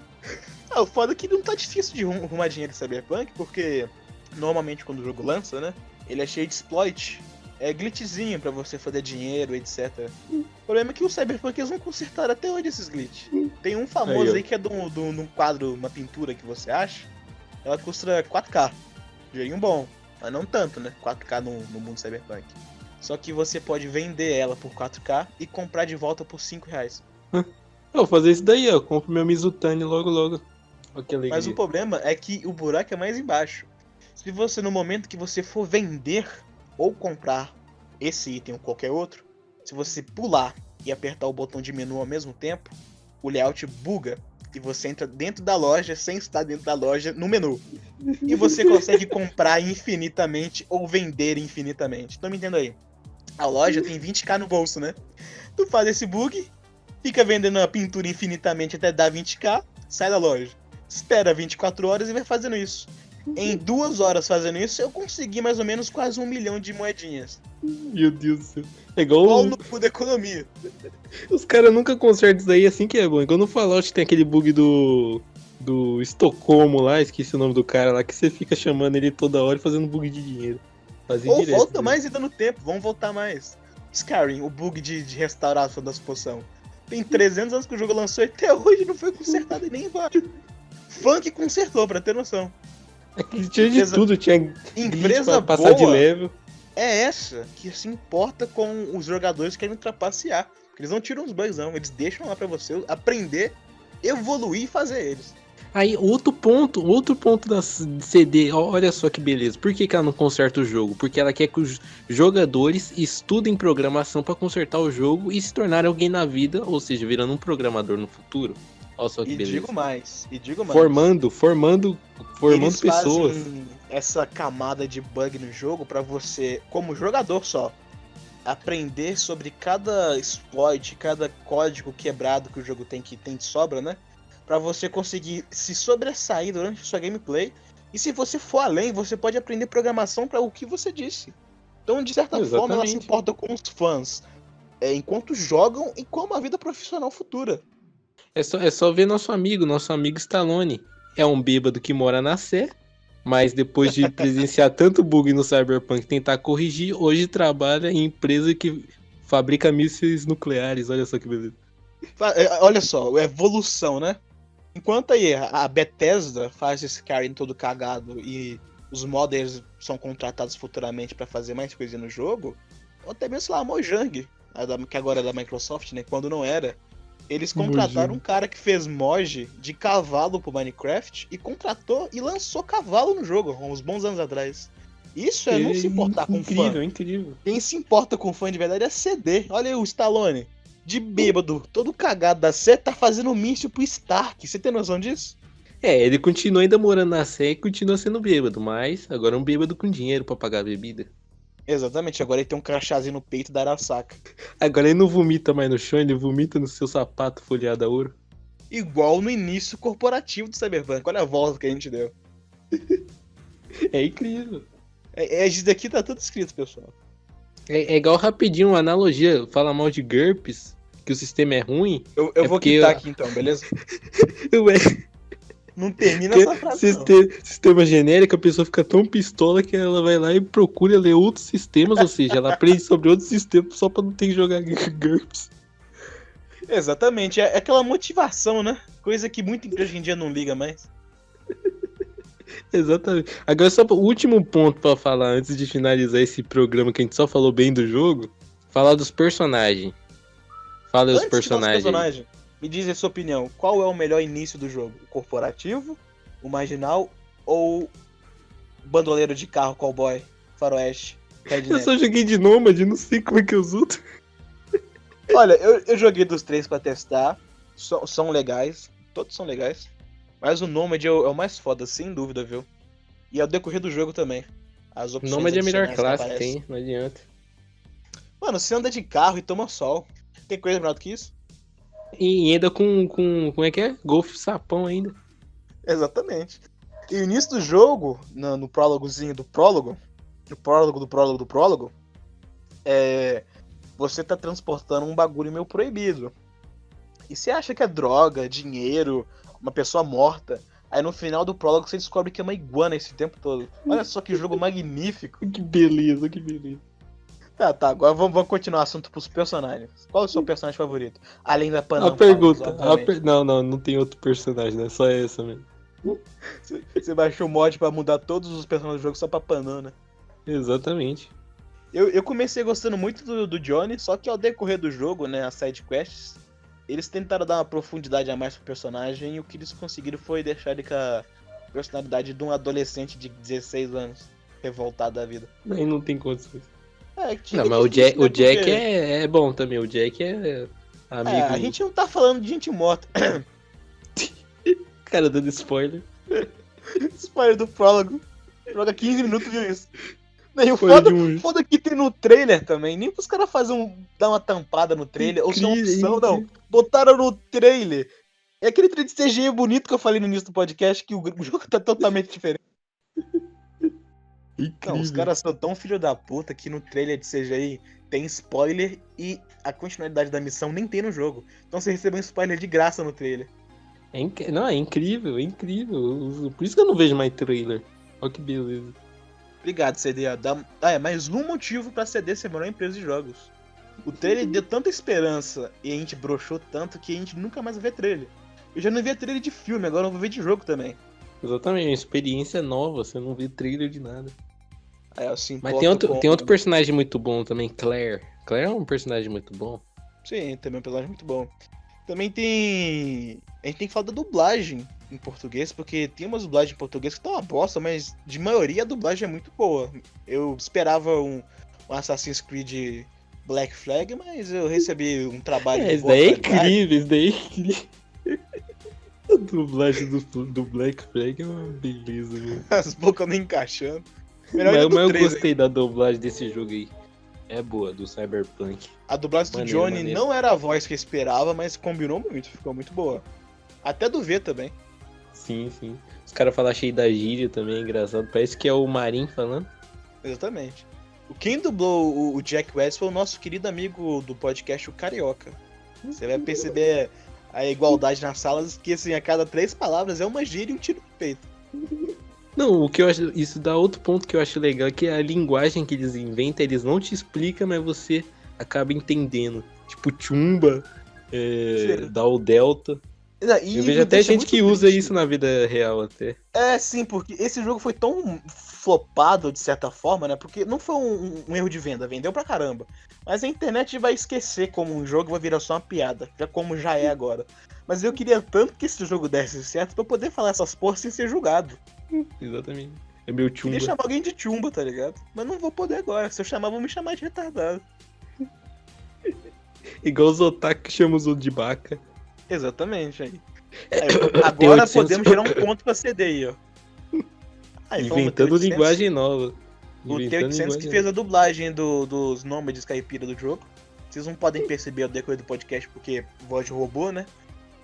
Ah, o foda é que não tá difícil de arrum- arrumar dinheiro em Cyberpunk, porque normalmente quando o jogo lança, né? Ele é cheio de exploit. É glitchzinho pra você fazer dinheiro, etc. O problema é que o Cyberpunk eles não consertaram até hoje esses glitch. Tem um famoso Aí, aí, que é de um- de um de um quadro, uma pintura que você acha. Ela custa 4K. Dinheirinho bom. Mas não tanto, né? 4K no, no mundo Cyberpunk. Só que você pode vender ela por 4K e comprar de volta por 5 reais. Eu vou fazer isso daí, ó. Compro meu Mizutani logo, logo. Mas o problema é que o buraco é mais embaixo. Se você, no momento que você for vender ou comprar esse item ou qualquer outro, se você pular e apertar o botão de menu ao mesmo tempo, o layout buga e você entra dentro da loja sem estar dentro da loja no menu. E você consegue comprar infinitamente ou vender infinitamente. Então me entenda aí. A loja tem 20k no bolso, né? Tu faz esse bug, fica vendendo a pintura infinitamente até dar 20k, sai da loja espera 24 horas e vai fazendo isso. Em duas horas fazendo isso, eu consegui mais ou menos quase um milhão de moedinhas. Meu Deus do céu. É igual o- no cu da economia? os caras nunca consertam isso daí assim que é bom. Igual no Fallout tem aquele bug do. Do Estocolmo lá, esqueci o nome do cara lá, que você fica chamando ele toda hora e fazendo bug de dinheiro. Fazia Ou direto, volta né? mais e dando tempo, vamos voltar mais. Skyrim, o bug de, de restauração das poções. Tem 300 anos que o jogo lançou e até hoje não foi consertado e nem vai. Funk consertou, pra ter noção. Aqui tinha de Empresa- tudo, tinha Empresa pra passar de boa level. é essa que se importa com os jogadores que querem trapacear. Eles não tiram os bugs, não. Eles deixam lá pra você aprender, evoluir e fazer eles. Aí, outro ponto, outro ponto da CD, olha só que beleza. Por que, que ela não conserta o jogo? Porque ela quer que os jogadores estudem programação pra consertar o jogo e se tornarem alguém na vida, ou seja, virando um programador no futuro. Olha só que E beleza. digo mais, e digo mais. Formando, formando, formando Eles pessoas. fazem essa camada de bug no jogo pra você, como jogador só, aprender sobre cada exploit, cada código quebrado que o jogo tem que tem de sobra, né? Pra você conseguir se sobressair durante a sua gameplay. E se você for além, você pode aprender programação para o que você disse. Então, de certa forma, ela se Exatamente. importa com os fãs é, enquanto jogam e com uma vida profissional futura. É só, é só ver nosso amigo, nosso amigo Stallone. É um bêbado que mora na Sé, mas depois de presenciar tanto bug no Cyberpunk tentar corrigir, hoje trabalha em empresa que fabrica mísseis nucleares. Olha só que beleza. É, Olha só, a evolução, né? Enquanto aí a Bethesda faz esse Skyrim todo cagado e os modders são contratados futuramente pra fazer mais coisa no jogo, ou até mesmo, sei lá, a Mojang, que agora é da Microsoft, né? Quando não era. Eles contrataram um cara que fez mod de cavalo pro Minecraft e contratou e lançou cavalo no jogo, há uns bons anos atrás. Isso é não se importar com fã. Incrível, incrível. Quem se importa com fã de verdade é CD. Olha aí o Stallone. De bêbado, todo cagado da Sé, tá fazendo míssil pro Stark. Você tem noção disso? É, ele continua ainda morando na Sé e continua sendo bêbado, mas agora é um bêbado com dinheiro pra pagar a bebida. Exatamente, agora ele tem um crachazinho no peito da Arasaka. Agora ele não vomita mais no chão, ele vomita no seu sapato folheado a ouro. Igual no início corporativo do Cyberpunk. Olha a volta que a gente deu. É incrível. É, é, isso daqui tá tudo escrito, pessoal. É, é igual rapidinho, uma analogia. Fala mal de GURPS, que o sistema é ruim. Eu, eu É vou quitar eu- aqui então, beleza? Ué, Não termina porque essa frase. não. siste- sistema genérico, a pessoa fica tão pistola que ela vai lá e procura ler outros sistemas, ou seja, ela aprende sobre outros sistemas só pra não ter que jogar GURPS. Exatamente, é é aquela motivação, né? Coisa que muita empresa hoje em dia não liga mais. Exatamente. Agora, só o último ponto pra falar antes de finalizar esse programa que a gente só falou bem do jogo, falar dos personagens. Fala os Antes de dar os personagens. Me diz a sua opinião. Qual é o melhor início do jogo? O corporativo, o marginal ou o bandoleiro de carro, cowboy, faroeste, Eu redneck? só joguei de Nômade, não sei como é que os outros. Olha, eu, eu joguei dos três pra testar. São, são legais. Todos são legais. Mas o Nomad é o, é o mais foda, sem dúvida, viu? E ao decorrer do jogo também. As opções Nômade é a melhor classe que tem, não adianta. Mano, você anda de carro e toma sol. Tem coisa melhor do que isso? E ainda com, com. Como é que é? Golfe sapão ainda. Exatamente. E o início do jogo, no, no prólogozinho do prólogo, no prólogo do prólogo do prólogo, é. Você tá transportando um bagulho meio proibido. E você acha que é droga, dinheiro, uma pessoa morta. Aí no final do prólogo você descobre que é uma iguana esse tempo todo. Olha só que jogo magnífico. Que beleza, que beleza. Tá, tá, agora vamos, vamos continuar o assunto pros personagens. Qual é o seu personagem favorito? Além da Panam. a pergunta. A per- Não, não, não tem outro personagem, né? Só essa mesmo. Você- Você baixou o mod pra mudar todos os personagens do jogo só pra Panam, né? Exatamente. Eu, eu comecei gostando muito do, do Johnny, só que ao decorrer do jogo, né, as side quests, eles tentaram dar uma profundidade a mais pro personagem e o que eles conseguiram foi deixar ele com a personalidade de um adolescente de 16 anos, revoltado da vida. Aí não tem condições. É, Não, é mas o Jack, o Jack é, é bom também. O Jack é amigo. É, a gente não tá falando de gente morta. Cara dando spoiler. Spoiler do prólogo. Joga 15 minutos viu isso. Nem o foda, um- foda que tem no trailer também. Nem pros caras fazerem um, dar uma tampada no trailer. ou se é uma Incrível, opção, não. botaram no trailer. É aquele trailer de CGI bonito que eu falei no início do podcast, que o jogo tá totalmente diferente. Incrível. Não, os caras são tão filho da puta que no trailer de CGI tem spoiler e a continuidade da missão nem tem no jogo. Então você recebeu um spoiler de graça no trailer. É inc- Não, é incrível, é incrível. Por isso que eu não vejo mais trailer. Olha que beleza. Obrigado, CD. Dá... Ah, é mais um motivo pra CD ser a melhor empresa de jogos. O trailer deu tanta esperança e a gente broxou tanto que a gente nunca mais vai ver trailer. Eu já não via trailer de filme, agora eu vou ver de jogo também. Exatamente, uma experiência nova, você não vê trailer de nada. É, assim, Mas tem outro, tem outro personagem muito bom também, Claire. Claire é um personagem muito bom. Sim, também é um personagem muito bom. Também tem. A gente tem que falar da dublagem em português, porque tem umas dublagens em português que estão uma bosta, mas de maioria a dublagem é muito boa. Eu esperava um, um Assassin's Creed Black Flag, mas eu recebi um trabalho É, isso daí é incrível, isso daí é incrível. A dublagem do, do Black Flag é uma beleza, meu. As bocas não encaixando. Melhor Mas, mas eu três, hein? gostei da dublagem desse jogo aí. É boa, do Cyberpunk. A dublagem do Maneiro, Johnny maneiro. não era a voz que eu esperava, mas combinou muito, ficou muito boa. Até do V também. Sim, sim. Os caras falam cheio da gíria também, é engraçado. Parece que é o Marin falando. Exatamente. O Quem dublou o- o Jack West foi o nosso querido amigo do podcast, o Carioca. Você vai perceber a igualdade nas salas, que assim, a cada três palavras é uma gíria e um tiro no peito. Não, o que eu acho. Isso dá outro ponto que eu acho legal, que é a linguagem que eles inventam, eles não te explicam, mas você acaba entendendo. Tipo, Chumba, é, dá o Delta. E Eu vejo até gente que usa triste. isso na vida real até. É, sim, porque esse jogo foi tão flopado, de certa forma, né? Porque não foi um, um erro de venda, vendeu pra caramba. Mas a internet vai esquecer como um jogo vai virar só uma piada, já como já é agora. Mas eu queria tanto que esse jogo desse certo pra eu poder falar essas porras sem ser julgado. Exatamente. É meu Queria Chumba. chamar alguém de chumba, tá ligado? Mas não vou poder agora. Se eu chamar, vão me chamar de retardado. Igual os otaku que chamam os de baca. Exatamente, aí. Aí, agora 800 podemos gerar um ponto pra CD aí, ó. Aí, ter Inventando 800. linguagem nova. O Inventando T800 que fez a dublagem do- dos nômades caipira do jogo. Vocês não podem perceber ao decorrer do podcast porque voz de robô, né?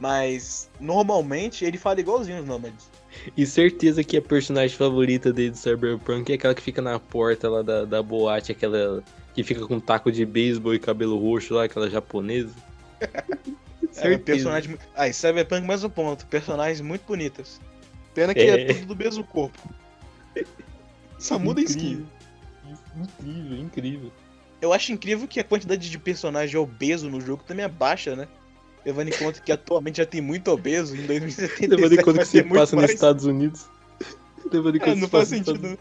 Mas normalmente ele fala igualzinho os nômades. E certeza que a personagem favorita dele do Cyberpunk é aquela que fica na porta lá da, da boate, aquela que fica com taco de beisebol e cabelo roxo lá, aquela japonesa. É, personagem. Ah, e Cyberpunk mais um ponto. Personagens muito bonitas. Pena que é, é tudo do mesmo corpo. Só muda a skin. Incrível, incrível. Eu acho incrível que a quantidade de personagem obeso no jogo também é baixa, né? Levando em conta que atualmente já tem muito obeso, em 2077 Levando em conta que você passa mais. nos Estados Unidos. Levando em conta é, não faz sentido.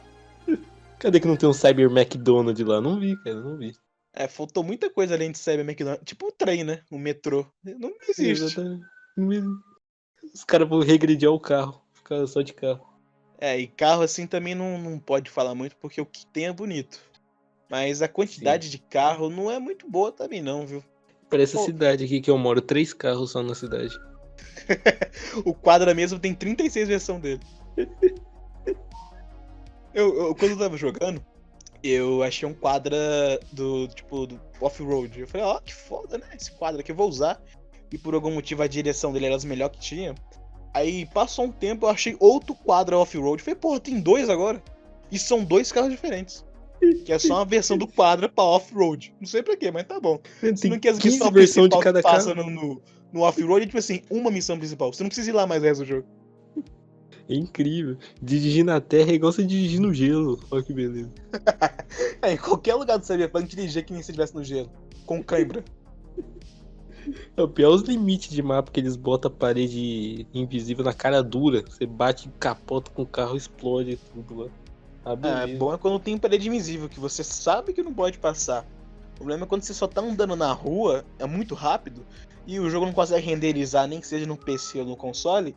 Cadê que não tem um Cyber McDonald's lá? Não vi, cara, não vi. É, faltou muita coisa além de Cyber McDonald's. Tipo o trem, né? O metrô. Não existe. Os caras vão regredir ao carro. Ficar só de carro. É, e carro assim também não, não pode falar muito porque o que tem é bonito. Mas a quantidade Sim. de carro não é muito boa também, não, viu? Parece Pô. a cidade aqui que eu moro, três carros só na cidade. o quadra mesmo tem 36 versão dele. eu, eu, quando eu tava jogando, eu achei um quadra do tipo do off-road. Eu falei, ó, oh, que foda, né? Esse quadro aqui eu vou usar. E por algum motivo a direção dele era as melhores que tinha. Aí passou um tempo, eu achei outro quadro off-road. Falei, porra, tem dois agora. E são dois carros diferentes. Que é só uma versão do quadro pra off-road. Não sei pra quê, mas tá bom. Tem Se não quer as missões versão de cada passa no, no, no off-road, é tipo assim, uma missão principal. Você não precisa ir lá mais resto do jogo. É incrível. Dirigir na terra é igual você dirigir no gelo. Olha que beleza. é, em qualquer lugar do Cyberpunk dirigir que nem se estivesse no gelo. Com cãibra. É o pior os limites de mapa que eles botam a parede invisível na cara dura. Você bate, capota com o carro, explode tudo lá. Ah, é, bom é quando tem parede invisível, que você sabe que não pode passar. O problema é quando você só tá andando na rua, é muito rápido, e o jogo não consegue renderizar, nem que seja no PC ou no console.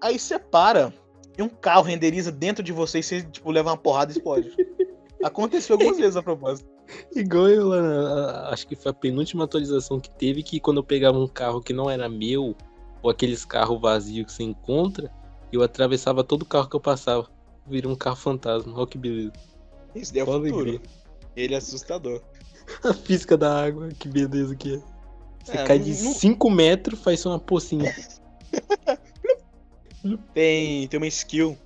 Aí você para, e um carro renderiza dentro de você e você, tipo, leva uma porrada e explode. Aconteceu algumas vezes a propósito. Igual eu lá, acho que foi a penúltima atualização que teve, que quando eu pegava um carro que não era meu, ou aqueles carros vazios que você encontra, eu atravessava todo o carro que eu passava. Vira um carro fantasma, olha que beleza. Isso é o futuro. Alegria. Ele é assustador. a física da água, que beleza que é. Você é, cai de 5 não... metros, faz uma pocinha. tem, tem uma skill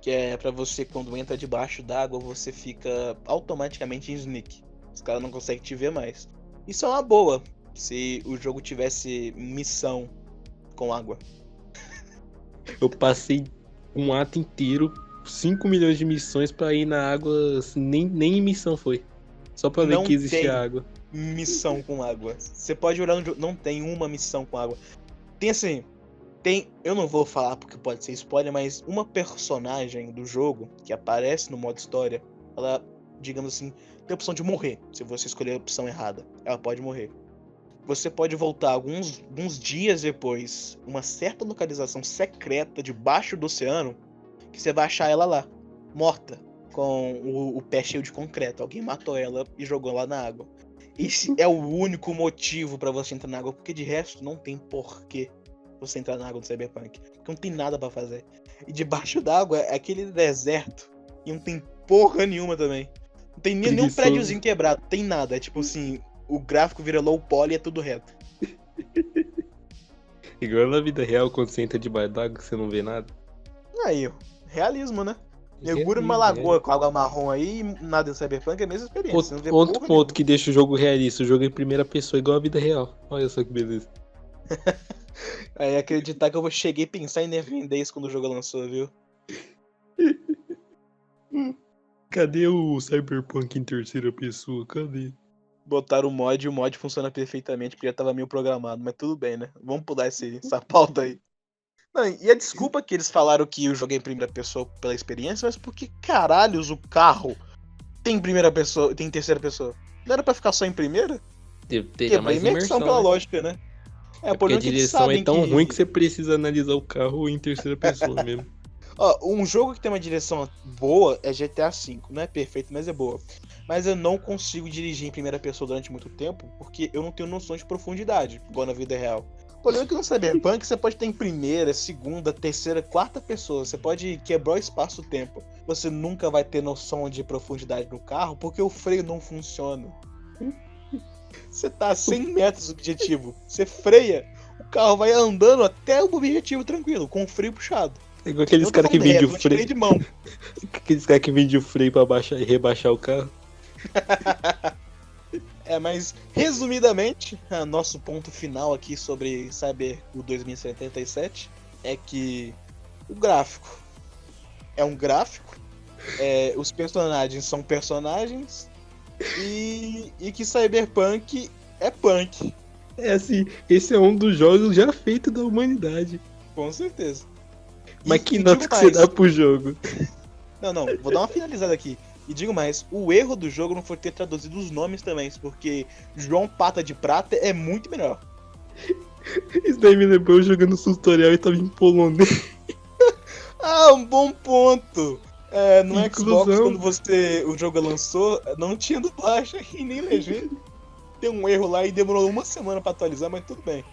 que é para você, quando entra debaixo d'água, você fica automaticamente em sneak. Os caras não conseguem te ver mais. Isso é uma boa, se o jogo tivesse missão com água. Eu passei um ato inteiro, 5 milhões de missões para ir na água, nem, nem missão foi. Só pra ver não que existia água. Missão com água. Você pode olhar no jogo, não tem uma missão com água. Tem assim, tem, eu não vou falar porque pode ser spoiler, mas uma personagem do jogo que aparece no modo história, ela, digamos assim, tem a opção de morrer. Se você escolher a opção errada, ela pode morrer. Você pode voltar alguns, alguns dias depois, uma certa localização secreta debaixo do oceano, que você vai achar ela lá, morta, com o, o pé cheio de concreto. Alguém matou ela e jogou lá na água. Esse é o único motivo para você entrar na água, porque de resto não tem porquê você entrar na água do Cyberpunk. Porque não tem nada para fazer. E debaixo d'água é aquele deserto. E não tem porra nenhuma também. Não tem nem, nenhum prédiozinho quebrado. Tem nada. É tipo assim, o gráfico vira low poly e é tudo reto. Igual na vida real, quando você entra debaixo d'água, você não vê nada. Aí, ó. Realismo, né? Mergulha numa lagoa é. com água marrom aí e nada em Cyberpunk é a mesma experiência. Outro, outro ponto nenhuma. que deixa o jogo realista. O jogo é em primeira pessoa, igual a vida real. Olha só que beleza. Aí acreditar que eu cheguei a pensar em defender isso quando o jogo lançou, viu? Cadê o Cyberpunk em terceira pessoa? Cadê? Botaram o mod e o mod funciona perfeitamente porque já tava meio programado, mas tudo bem, né? Vamos pular esse, essa pauta aí. Não, e a desculpa que eles falaram que eu joguei em primeira pessoa pela experiência, mas porque caralhos o carro tem primeira pessoa, tem terceira pessoa? Não era pra ficar só em primeira? Teria mais imersão, pela né? lógica, né? É, é porque a direção é tão que... ruim que você precisa analisar o carro em terceira pessoa mesmo. Ó, um jogo que tem uma direção boa é GTA V. Não é perfeito, mas é boa. Mas eu não consigo dirigir em primeira pessoa durante muito tempo porque eu não tenho noção de profundidade, igual na vida real. O problema é que no Cyberpunk você pode ter em primeira, segunda, terceira, quarta pessoa. Você pode quebrar o espaço-tempo. Você nunca vai ter noção de profundidade no carro porque o freio não funciona. Você tá a 100 metros do objetivo. Você freia, o carro vai andando até o objetivo tranquilo, com o freio puxado. É igual aqueles caras que vendem o freio. de mão. Aqueles caras que vendem o freio pra baixar e rebaixar o carro. É, mas resumidamente, a nosso ponto final aqui sobre Cyber o 2077 é que o gráfico é um gráfico, é, os personagens são personagens e, e que Cyberpunk é punk, É assim, esse é um dos jogos já feitos da humanidade. com certeza. E- Mas que e nota digo que você dá pro jogo? Não, não, vou dar uma finalizada aqui. E digo mais, o erro do jogo não foi ter traduzido os nomes também, porque João Pata de Prata é muito melhor. Isso daí me lembrou jogando tutorial e tava em polonês. Ah, um bom ponto! É, no Inclusão. Xbox, quando você o jogo lançou, não tinha dublagem e nem legenda. Tem um erro lá e demorou uma semana pra atualizar, mas tudo bem.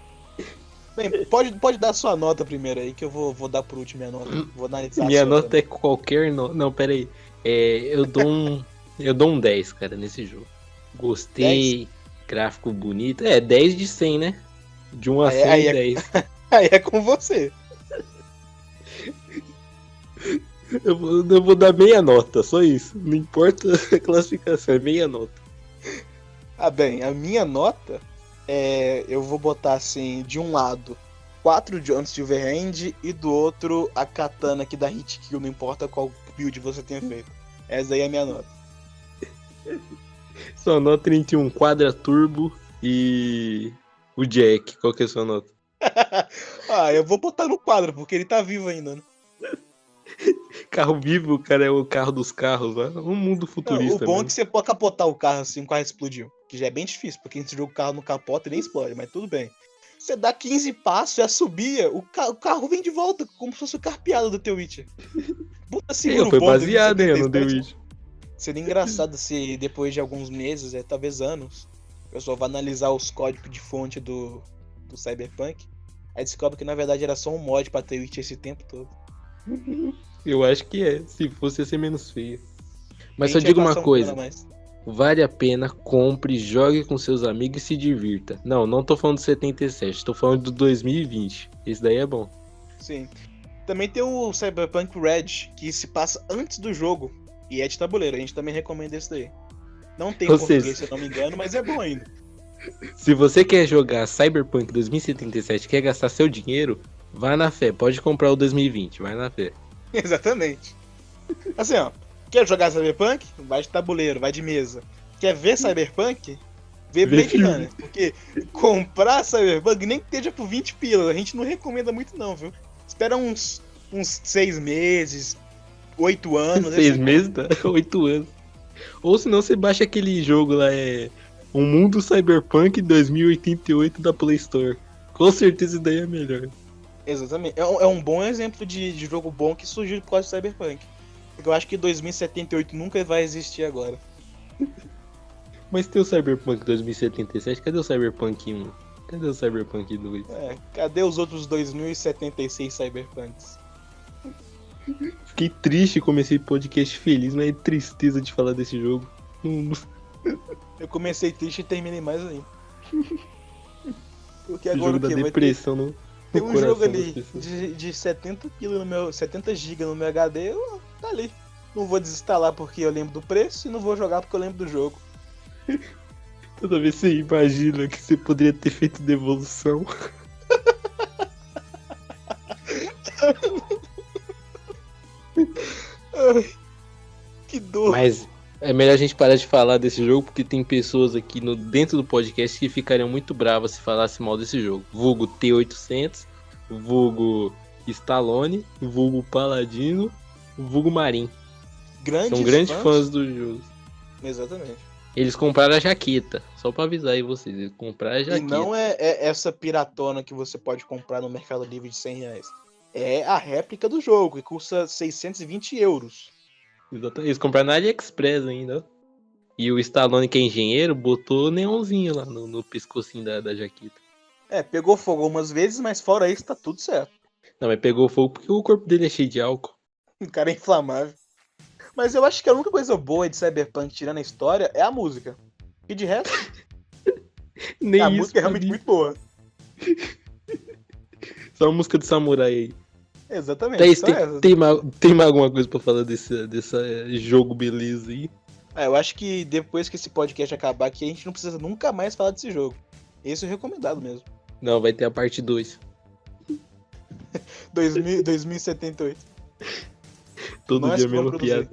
Bem, pode, pode dar sua nota primeiro aí, que eu vou, vou dar por último minha nota. Vou analisar a Minha nota também. é qualquer nota. Não, pera aí. É, eu dou um. eu dou um 10, cara, nesse jogo. Gostei. Gráfico bonito. É, 10 de 100, né? De 1 a Aí- 100, aí é- 10. Aí é com você. Eu vou, eu vou dar meia nota, só isso. Não importa a classificação, é meia nota. Ah, bem, a minha nota é. Eu vou botar assim, de um lado, 4 John Silverhand e do outro a katana que dá hit kill, não importa qual build você tenha feito. Essa aí é a minha nota. Sua nota 31, Quadra Turbo e. O Jack. Qual que é a sua nota? ah, eu vou botar no quadro, porque ele tá vivo ainda, né? Carro vivo, cara, é o carro dos carros, né? Um mundo Não, futurista. o bom é mesmo. que você pode capotar o carro assim, o carro explodiu. Que já é bem difícil, porque esse jogo o carro não capota e nem explode, mas tudo bem. Você dá 15 passos e assobia, o, ca o carro vem de volta, como se fosse o carpeado do teu Witcher. Puta É, seguro foi baseado hein, no The 2077. Witch. Seria engraçado se depois de alguns meses, é, talvez anos, o pessoal vai analisar os códigos de fonte do, do Cyberpunk. Aí descobre que na verdade era só um mod pra ter Witch esse tempo todo. Eu acho que é. Se fosse ia ser menos feio. Mas só digo uma um coisa. Vale a pena, compre, jogue com seus amigos e se divirta. Não, não tô falando do 77, tô falando do 2020. Esse daí é bom. Sim. Também tem o Cyberpunk Red, que se passa antes do jogo. E é de tabuleiro, a gente também recomenda esse daí. Não tem em Ou português, seja- se eu não me engano, mas é bom ainda. Se você quer jogar Cyberpunk 2077, quer gastar seu dinheiro, vá na fé. Pode comprar o 2020, vai na fé. Exatamente. Assim, ó. Quer jogar Cyberpunk? Vai de tabuleiro, vai de mesa. Quer ver Cyberpunk? Vê Blade. Runner. Porque comprar Cyberpunk, nem que esteja por 20 pila, a gente não recomenda muito não, viu? Espera uns, uns seis meses, oito anos. Seis esse- meses, tá? Oito anos. Ou senão você baixa aquele jogo lá, é. O Mundo Cyberpunk 2088 da Play Store. Com certeza daí é melhor. Exatamente. É um, é um bom exemplo de, de jogo bom que surgiu por causa do Cyberpunk. Porque eu acho que 2078 nunca vai existir agora. Mas tem o Cyberpunk 2077, cadê o Cyberpunk 1? Cadê o Cyberpunk 2? É, cadê os outros 2076 Cyberpunks? Fiquei triste, comecei o podcast feliz, mas é tristeza de falar desse jogo. Não- não- Eu comecei triste e terminei mais ainda. Porque agora jogo o da quê? Ter, depressão no, no tem um jogo ali de, de 70 kg no meu. 70 GB no meu HD, eu- tá ali. Não vou desinstalar porque eu lembro do preço e não vou jogar porque eu lembro do jogo. Toda vez você imagina que você poderia ter feito devolução. Que dor. Mas é melhor a gente parar de falar desse jogo porque tem pessoas aqui no, dentro do podcast que ficariam muito bravas se falasse mal desse jogo. Vulgo T800, vulgo Stallone, vulgo Paladino, vulgo Marin. Grandes São grandes fãs do jogo. Exatamente. Eles compraram a jaqueta. Só pra avisar aí vocês. Eles compraram a E jaqueta. não é, é essa piratona que você pode comprar no Mercado Livre de 100 reais. É a réplica do jogo, que custa 620 euros. Exatamente. Eles compraram na AliExpress ainda. E o Stallone, que é engenheiro, botou neonzinho lá no, no pescocinho da, da jaqueta. É, pegou fogo algumas vezes, mas fora isso tá tudo certo. Não, mas pegou fogo porque o corpo dele é cheio de álcool. O cara é inflamável. Mas eu acho que a única coisa boa de Cyberpunk, tirando a história, é a música. E de resto, Nem a isso. música é realmente mim. muito boa. Só a música do samurai aí. Exatamente. Tem, tem, mais, tem mais alguma coisa pra falar desse, desse eh, jogo beleza aí? Ah, eu acho que depois que esse podcast acabar aqui, a gente não precisa nunca mais falar desse jogo. Esse é o recomendado mesmo. Não, vai ter a parte 2. 2000, 2078. Todo Nós dia produzir. piada.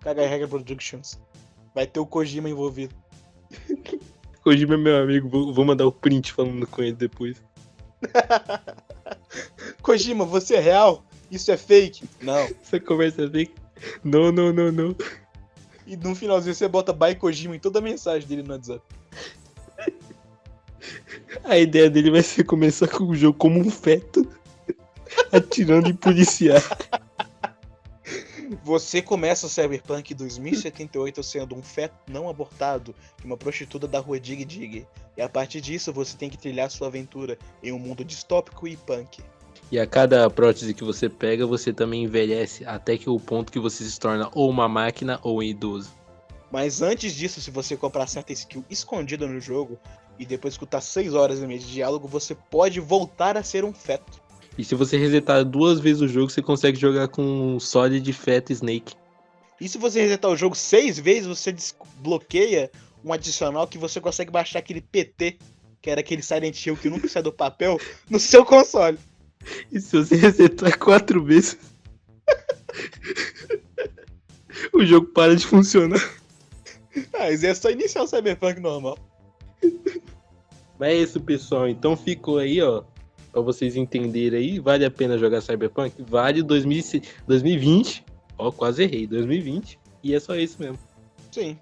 Caga Regra Productions. Vai ter o Kojima envolvido. Hoje meu meu amigo, vou mandar o print falando com ele depois. Kojima, você é real? Isso é fake? Não. Essa conversa é fake? Não, não, não, não. E no finalzinho você bota By Kojima em toda a mensagem dele no WhatsApp. A ideia dele vai ser começar com o jogo como um feto, atirando em policiais. Você começa o Cyberpunk 2078 sendo um feto não abortado e uma prostituta da rua Dig Dig. E a partir disso você tem que trilhar sua aventura em um mundo distópico e punk. E a cada prótese que você pega, você também envelhece até que o ponto que você se torna ou uma máquina ou um idoso. Mas antes disso, se você comprar certa skill escondida no jogo e depois escutar 6 horas e meia de diálogo, você pode voltar a ser um feto. E se você resetar duas vezes o jogo, você consegue jogar com Solid Fat Snake. E se você resetar o jogo 6 vezes, você desbloqueia um adicional que você consegue baixar aquele PT, que era aquele Silent Hill que nunca sai do papel, no seu console. E se você resetar quatro vezes, o jogo para de funcionar. Ah, mas é só iniciar o Cyberpunk normal. Mas é isso, pessoal. Então ficou aí, ó. Pra vocês entenderem aí, vale a pena jogar Cyberpunk? Vale 2000 2020. Ó, quase errei. 2020. E é só isso mesmo. Sim.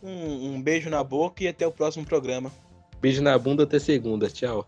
Um, um beijo na boca e até o próximo programa. Beijo na bunda até segunda. Tchau.